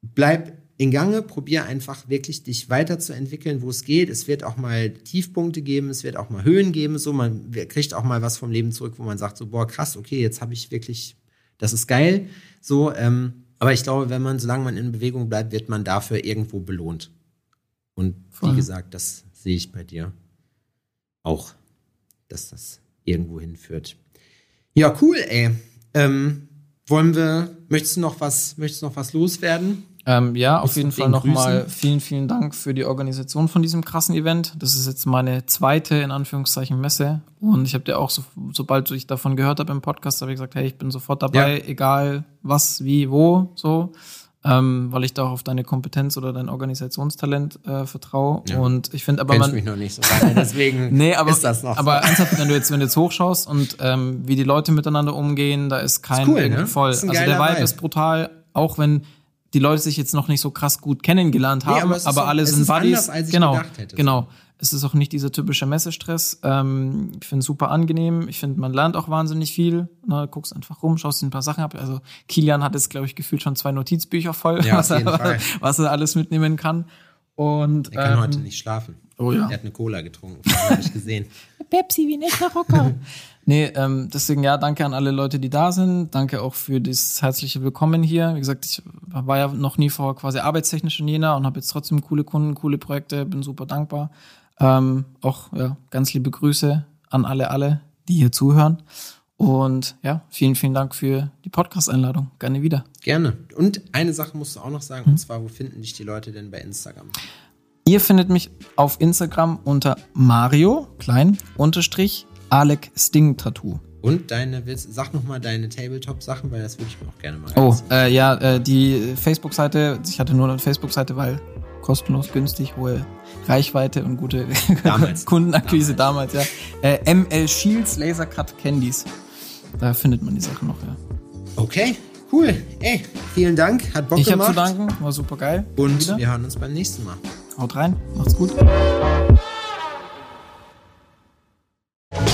bleib in Gange, probier einfach wirklich dich weiterzuentwickeln, wo es geht. Es wird auch mal Tiefpunkte geben, es wird auch mal Höhen geben, so man kriegt auch mal was vom Leben zurück, wo man sagt so boah krass, okay, jetzt habe ich wirklich, das ist geil. So, ähm, aber ich glaube, wenn man, solange man in Bewegung bleibt, wird man dafür irgendwo belohnt. Und Voll. wie gesagt, das sehe ich bei dir. auch, dass das irgendwo hinführt. Ja, cool, ey. Ähm, wollen wir, möchtest du noch was, möchtest du noch was loswerden? Ähm, ja, auf jeden Fall nochmal vielen, vielen Dank für die Organisation von diesem krassen Event. Das ist jetzt meine zweite, in Anführungszeichen, Messe. Und ich habe dir auch, so, sobald ich davon gehört habe im Podcast, habe ich gesagt, hey, ich bin sofort dabei, ja. egal was, wie, wo, so ähm, weil ich da auch auf deine Kompetenz oder dein Organisationstalent äh, vertraue. Ja. Und ich finde aber Kennst man mich noch nicht so lange, deswegen nee, aber, ist das noch. Aber so. ernsthaft, wenn du jetzt wenn du jetzt hochschaust und ähm, wie die Leute miteinander umgehen, da ist kein ist cool, ne? voll. Also der Vibe, Vibe ist brutal, auch wenn die Leute sich jetzt noch nicht so krass gut kennengelernt haben, nee, aber, aber alle sind Buddies. Anders, genau, gedacht hätte, genau. Es ist auch nicht dieser typische Messestress. Ähm, ich finde es super angenehm. Ich finde, man lernt auch wahnsinnig viel. Na, guckst einfach rum, schaust dir ein paar Sachen ab. Also Kilian hat jetzt, glaube ich, gefühlt schon zwei Notizbücher voll, ja, was, er, was er alles mitnehmen kann. Und, er kann ähm, heute nicht schlafen. Oh ja. Er hat eine Cola getrunken, habe ich gesehen. Pepsi wie nicht nach Rocker. nee, ähm, deswegen ja, danke an alle Leute, die da sind. Danke auch für das herzliche Willkommen hier. Wie gesagt, ich war ja noch nie vor quasi arbeitstechnisch in Jena und habe jetzt trotzdem coole Kunden, coole Projekte, bin super dankbar. Ähm, auch ja, ganz liebe Grüße an alle, alle, die hier zuhören. Und ja, vielen, vielen Dank für die Podcast-Einladung. Gerne wieder. Gerne. Und eine Sache musst du auch noch sagen, mhm. und zwar, wo finden dich die Leute denn bei Instagram? Ihr findet mich auf Instagram unter Mario, klein, unterstrich, Alec Sting Tattoo. Und deine, sag noch mal deine Tabletop-Sachen, weil das würde ich mir auch gerne mal. Oh, äh, ja, äh, die Facebook-Seite, ich hatte nur eine Facebook-Seite, weil kostenlos, günstig, hohe Reichweite und gute damals. Kundenakquise damals, damals ja. Äh, ML Shields Laser Cut Candies. Da findet man die Sachen noch, ja. Okay, cool. Ey, vielen Dank. Hat Bock ich gemacht. Ich hab zu danken, war super geil. Und wir hören uns beim nächsten Mal. Haut rein, macht's gut.